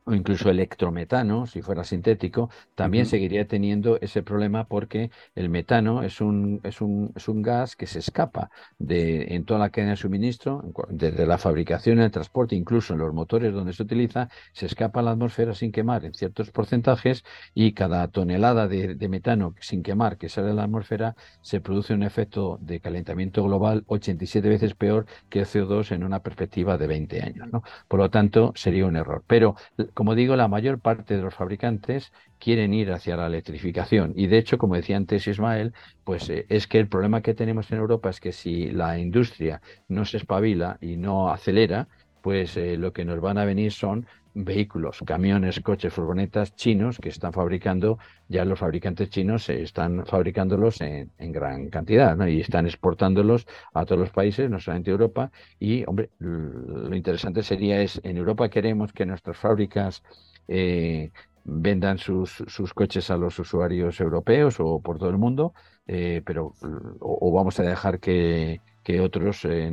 S4: o incluso electrometano, si fuera sintético, también seguiría teniendo ese problema porque el metano es un, es un, es un gas que se escapa de, en toda la cadena de suministro, desde la fabricación, el transporte, incluso en los motores donde se utiliza, se escapa a la atmósfera sin quemar en ciertos porcentajes y cada tonelada de, metano sin quemar que sale a la atmósfera se produce un efecto de calentamiento global 87 veces peor que el CO2 en una perspectiva de 20 años. ¿no? Por lo tanto, sería un error. Pero como digo, la mayor parte de los fabricantes quieren ir hacia la electrificación. Y de hecho, como decía antes Ismael, pues eh, es que el problema que tenemos en Europa es que si la industria no se espabila y no acelera, pues eh, lo que nos van a venir son vehículos, camiones, coches, furgonetas chinos que están fabricando, ya los fabricantes chinos están fabricándolos en, gran cantidad ¿no? y están exportándolos a todos los países, no solamente Europa. Y, hombre, lo interesante sería es, en Europa queremos que nuestras fábricas eh, vendan sus, sus, coches a los usuarios europeos o por todo el mundo, eh, pero o vamos a dejar que que otros, eh,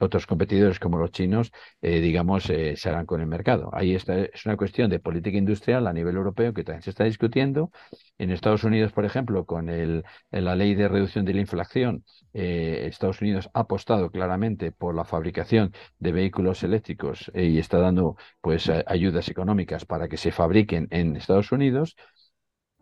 S4: otros competidores como los chinos, eh, digamos, eh, se hagan con el mercado. Ahí está, es una cuestión de política industrial a nivel europeo que también se está discutiendo. En Estados Unidos, por ejemplo, con el, la ley de reducción de la inflación, Estados Unidos ha apostado claramente por la fabricación de vehículos eléctricos y está dando pues ayudas económicas para que se fabriquen en Estados Unidos.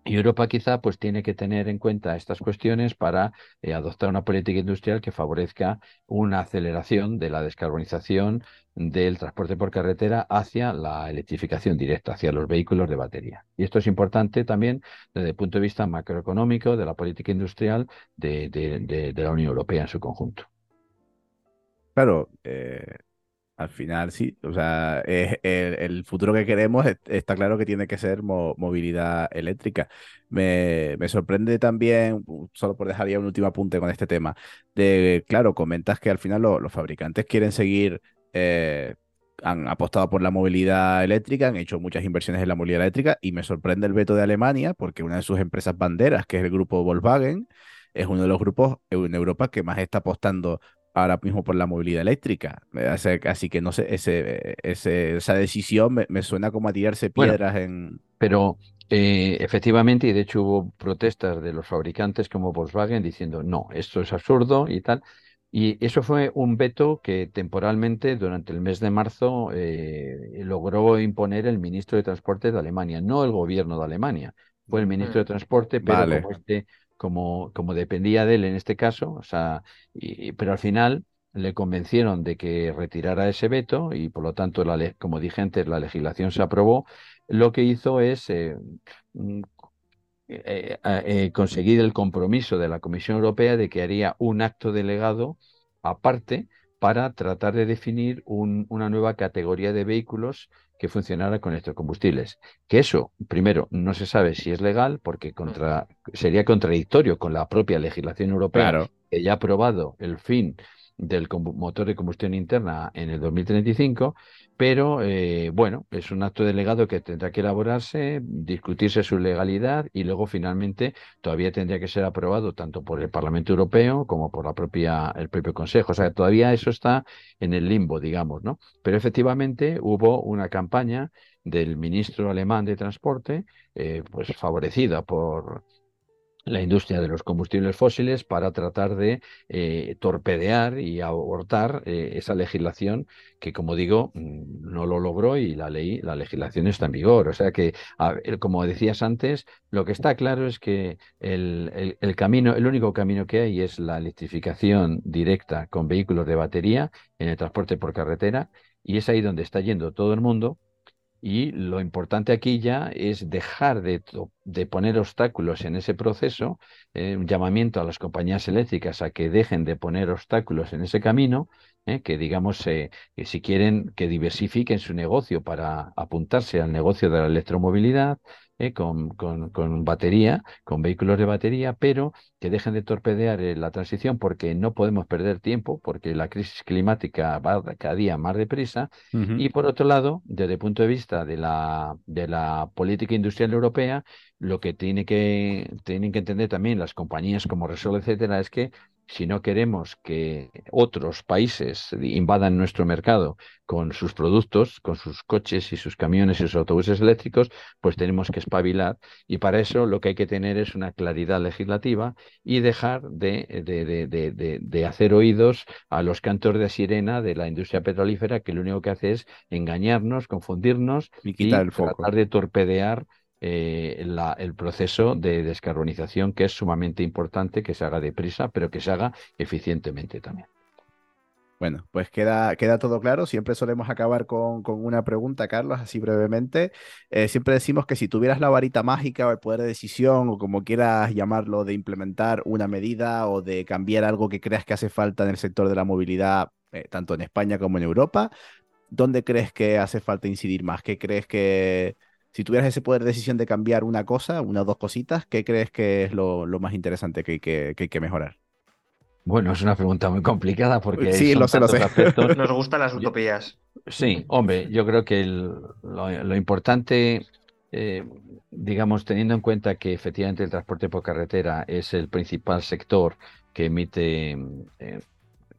S4: Y Europa quizá pues tiene que tener en cuenta estas cuestiones para eh, adoptar una política industrial que favorezca una aceleración de la descarbonización del transporte por carretera hacia la electrificación directa, hacia los vehículos de batería. Y esto es importante también desde el punto de vista macroeconómico de la política industrial de, la Unión Europea en su conjunto.
S2: Claro, eh, al final sí, o sea, el, futuro que queremos está claro que tiene que ser movilidad eléctrica. Me, sorprende también, solo por dejar ya un último apunte con este tema, de, claro, comentas que al final los fabricantes quieren seguir, eh, han apostado por la movilidad eléctrica, han hecho muchas inversiones en la movilidad eléctrica y me sorprende el veto de Alemania porque una de sus empresas banderas, que es el grupo Volkswagen, es uno de los grupos en Europa que más está apostando ahora mismo por la movilidad eléctrica. Así que no sé, ese, esa decisión me, suena como a tirarse piedras en...
S4: Pero eh, efectivamente, y de hecho hubo protestas de los fabricantes como Volkswagen diciendo, no, esto es absurdo y tal. Y eso fue un veto que temporalmente, durante el mes de marzo, eh, logró imponer el ministro de Transporte de Alemania, no el gobierno de Alemania. Fue el ministro de Transporte, pero como este como, como dependía de él en este caso, o sea, pero al final le convencieron de que retirara ese veto y por lo tanto, la, como dije antes, la legislación se aprobó, lo que hizo es eh, mm, eh, eh, conseguir el compromiso de la Comisión Europea de que haría un acto delegado aparte para tratar de definir una nueva categoría de vehículos que funcionara con estos combustibles. Que eso, primero, no se sabe si es legal porque contra, sería contradictorio con la propia legislación europea que ya ha aprobado el fin del motor de combustión interna en el 2035, pero eh, bueno, es un acto delegado que tendrá que elaborarse, discutirse su legalidad y luego finalmente todavía tendría que ser aprobado tanto por el Parlamento Europeo como por la propia, el propio Consejo. O sea, todavía eso está en el limbo, digamos, ¿no? Pero efectivamente hubo una campaña del ministro alemán de Transporte, eh, pues favorecida por la industria de los combustibles fósiles para tratar de eh, torpedear y abortar eh, esa legislación que, como digo, mm, no lo logró y la ley, la legislación está en vigor. O sea que, como decías antes, lo que está claro es que el, el, camino, el único camino que hay es la electrificación directa con vehículos de batería en el transporte por carretera y es ahí donde está yendo todo el mundo y lo importante aquí ya es dejar de, poner obstáculos en ese proceso, eh, un llamamiento a las compañías eléctricas a que dejen de poner obstáculos en ese camino, eh, que digamos, eh, que si quieren que diversifiquen su negocio para apuntarse al negocio de la electromovilidad, eh, con, con, batería, con vehículos de batería, pero que dejen de torpedear eh, la transición porque no podemos perder tiempo, porque la crisis climática va cada día más deprisa. Y por otro lado, desde el punto de vista de la, de la política industrial europea, lo que, tiene que tienen que entender también las compañías como Resol, etcétera, es que si no queremos que otros países invadan nuestro mercado con sus productos, con sus coches y sus camiones y sus autobuses eléctricos, pues tenemos que espabilar y para eso lo que hay que tener es una claridad legislativa y dejar de, de, hacer oídos a los cantos de sirena de la industria petrolífera que lo único que hace es engañarnos, confundirnos y, tratar de torpedear eh, el proceso de descarbonización, que es sumamente importante que se haga deprisa, pero que se haga eficientemente también.
S2: Bueno, pues queda, queda todo claro. Siempre solemos acabar con, con una pregunta, Carlos, así brevemente. Eh, siempre decimos que si tuvieras la varita mágica o el poder de decisión o como quieras llamarlo, de implementar una medida o de cambiar algo que creas que hace falta en el sector de la movilidad, eh, tanto en España como en Europa, ¿dónde crees que hace falta incidir más? ¿Qué crees que, si tuvieras ese poder de decisión de cambiar una cosa, una o dos cositas, ¿qué crees que es lo, lo más interesante que hay que, que hay que mejorar?
S4: Bueno, es una pregunta muy complicada porque
S2: Sí, lo sé, lo
S4: tantos
S2: sé.
S4: aspectos.
S3: Nos gustan las utopías.
S4: Sí, hombre, yo creo que el- lo, lo importante, eh, digamos, teniendo en cuenta que efectivamente el transporte por carretera es el principal sector que emite eh,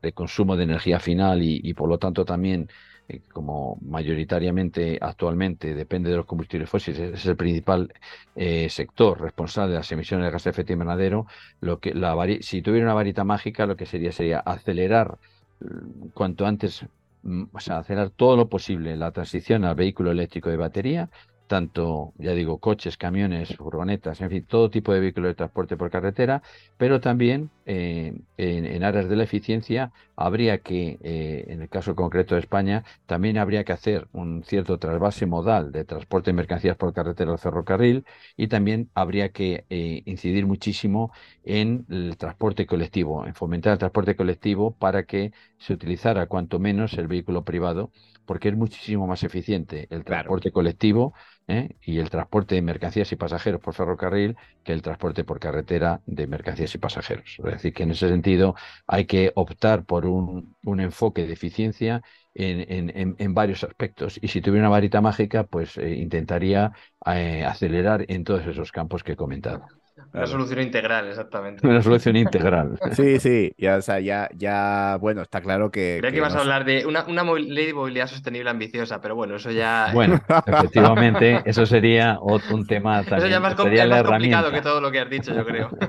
S4: de consumo de energía final y, y por lo tanto también, eh, como mayoritariamente actualmente depende de los combustibles fósiles, es el principal eh, sector responsable de las emisiones de gases de efecto invernadero, lo que la si tuviera una varita mágica, lo que sería sería acelerar mm, cuanto antes mm, o sea, acelerar todo lo posible la transición al vehículo eléctrico de batería, tanto, ya digo, coches, camiones, furgonetas, en fin, todo tipo de vehículos de transporte por carretera, pero también eh, en áreas de la eficiencia habría que, eh, en el caso concreto de España, también habría que hacer un cierto trasvase modal de transporte de mercancías por carretera al ferrocarril y también habría que eh, incidir muchísimo en el transporte colectivo, en fomentar el transporte colectivo para que se utilizara cuanto menos el vehículo privado, porque es muchísimo más eficiente el
S2: Claro.
S4: transporte colectivo ¿eh? y el transporte de mercancías y pasajeros por ferrocarril que el transporte por carretera de mercancías y pasajeros. Es decir, que en ese sentido hay que optar por un, un enfoque de eficiencia en, en- en- varios aspectos. Y si tuviera una varita mágica, pues eh, intentaría eh, acelerar en todos esos campos que he comentado.
S3: Una solución integral, exactamente.
S4: Una solución integral.
S2: Sí, sí, ya, o sea, ya, ya, bueno, está claro que,
S3: Creía que ibas a
S2: nos-
S3: hablar de una, una ley de movilidad sostenible ambiciosa, pero bueno, eso ya,
S4: Bueno, efectivamente, eso sería ot- un tema
S3: eso
S4: también.
S3: ya es más,
S4: sería
S3: más complicado que todo lo que has dicho, yo creo.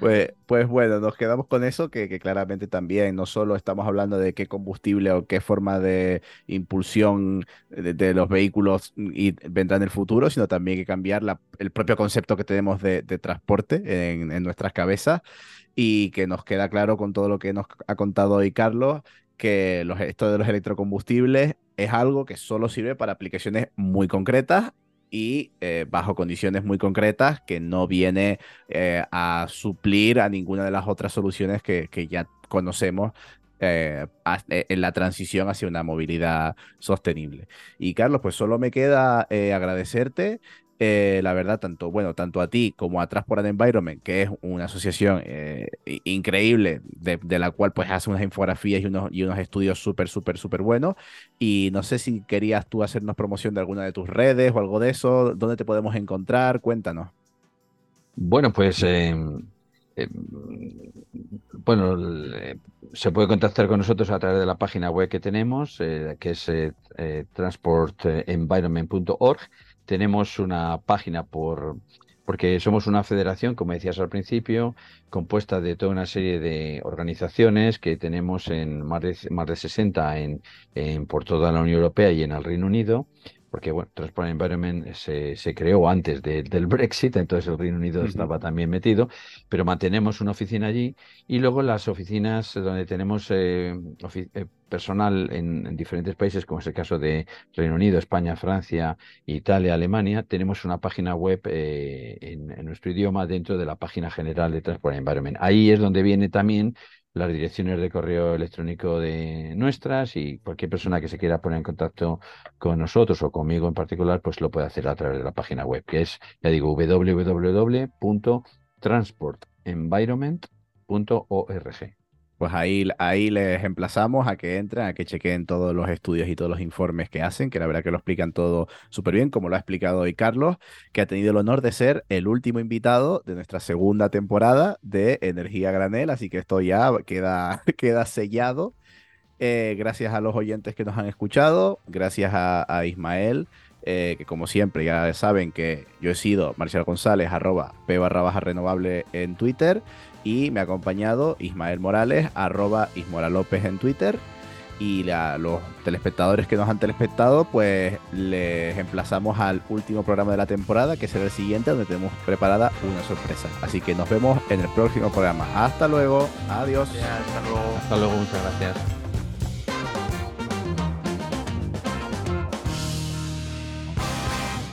S2: Pues, pues bueno, nos quedamos con eso, que, claramente también no solo estamos hablando de qué combustible o qué forma de impulsión de, los vehículos y vendrá en el futuro, sino también que cambiar el propio concepto que tenemos de, transporte en, en nuestras cabezas. Y que nos queda claro con todo lo que nos ha contado hoy Carlos, que los, esto de los electrocombustibles es algo que solo sirve para aplicaciones muy concretas y eh, bajo condiciones muy concretas que no viene eh, a suplir a ninguna de las otras soluciones que, que ya conocemos eh, en la transición hacia una movilidad sostenible. Y Carlos, pues solo me queda agradecerte. Eh, la verdad, tanto, bueno, tanto a ti como a Transport Environment, que es una asociación eh, increíble, de, la cual pues hace unas infografías y unos, y unos estudios súper, súper, súper buenos. Y no sé si querías tú hacernos promoción de alguna de tus redes o algo de eso, ¿dónde te podemos encontrar? Cuéntanos.
S4: Bueno, pues eh, eh, bueno, eh, se puede contactar con nosotros a través de la página web que tenemos, que es transportenvironment.org. Tenemos una página por porque somos una federación, como decías al principio, compuesta de toda una serie de organizaciones que tenemos en más de, más de 60 en, en por toda la Unión Europea y en el Reino Unido porque bueno, Transport Environment se, se creó antes de- del Brexit, entonces el Reino Unido estaba también metido, pero mantenemos una oficina allí y luego las oficinas donde tenemos eh, ofi- eh, personal en, en diferentes países, como es el caso de Reino Unido, España, Francia, Italia, Alemania, tenemos una página web eh, en, en nuestro idioma dentro de la página general de Transport Environment. Ahí es donde viene también las direcciones de correo electrónico de nuestras y cualquier persona que se quiera poner en contacto con nosotros o conmigo en particular, pues lo puede hacer a través de la página web, que es, ya digo, www.transportenvironment.org.
S2: Pues ahí, ahí les emplazamos a que entren, a que chequen todos los estudios y todos los informes que hacen, que la verdad que lo explican todo súper bien, como lo ha explicado hoy Carlos, que ha tenido el honor de ser el último invitado de nuestra segunda temporada de Energía Granel, así que esto ya queda, queda sellado. Eh, gracias a los oyentes que nos han escuchado, gracias a, a Ismael, eh, que como siempre ya saben que yo he sido Marcial González, arroba P barra baja renovable en Twitter, y me ha acompañado Ismael Morales, arroba Ismora López en Twitter. Y a los telespectadores que nos han telespectado, pues les emplazamos al último programa de la temporada, que será el siguiente, donde tenemos preparada una sorpresa. Así que nos vemos en el próximo programa. Hasta luego. Adiós.
S3: Hasta luego.
S4: Hasta luego, muchas gracias.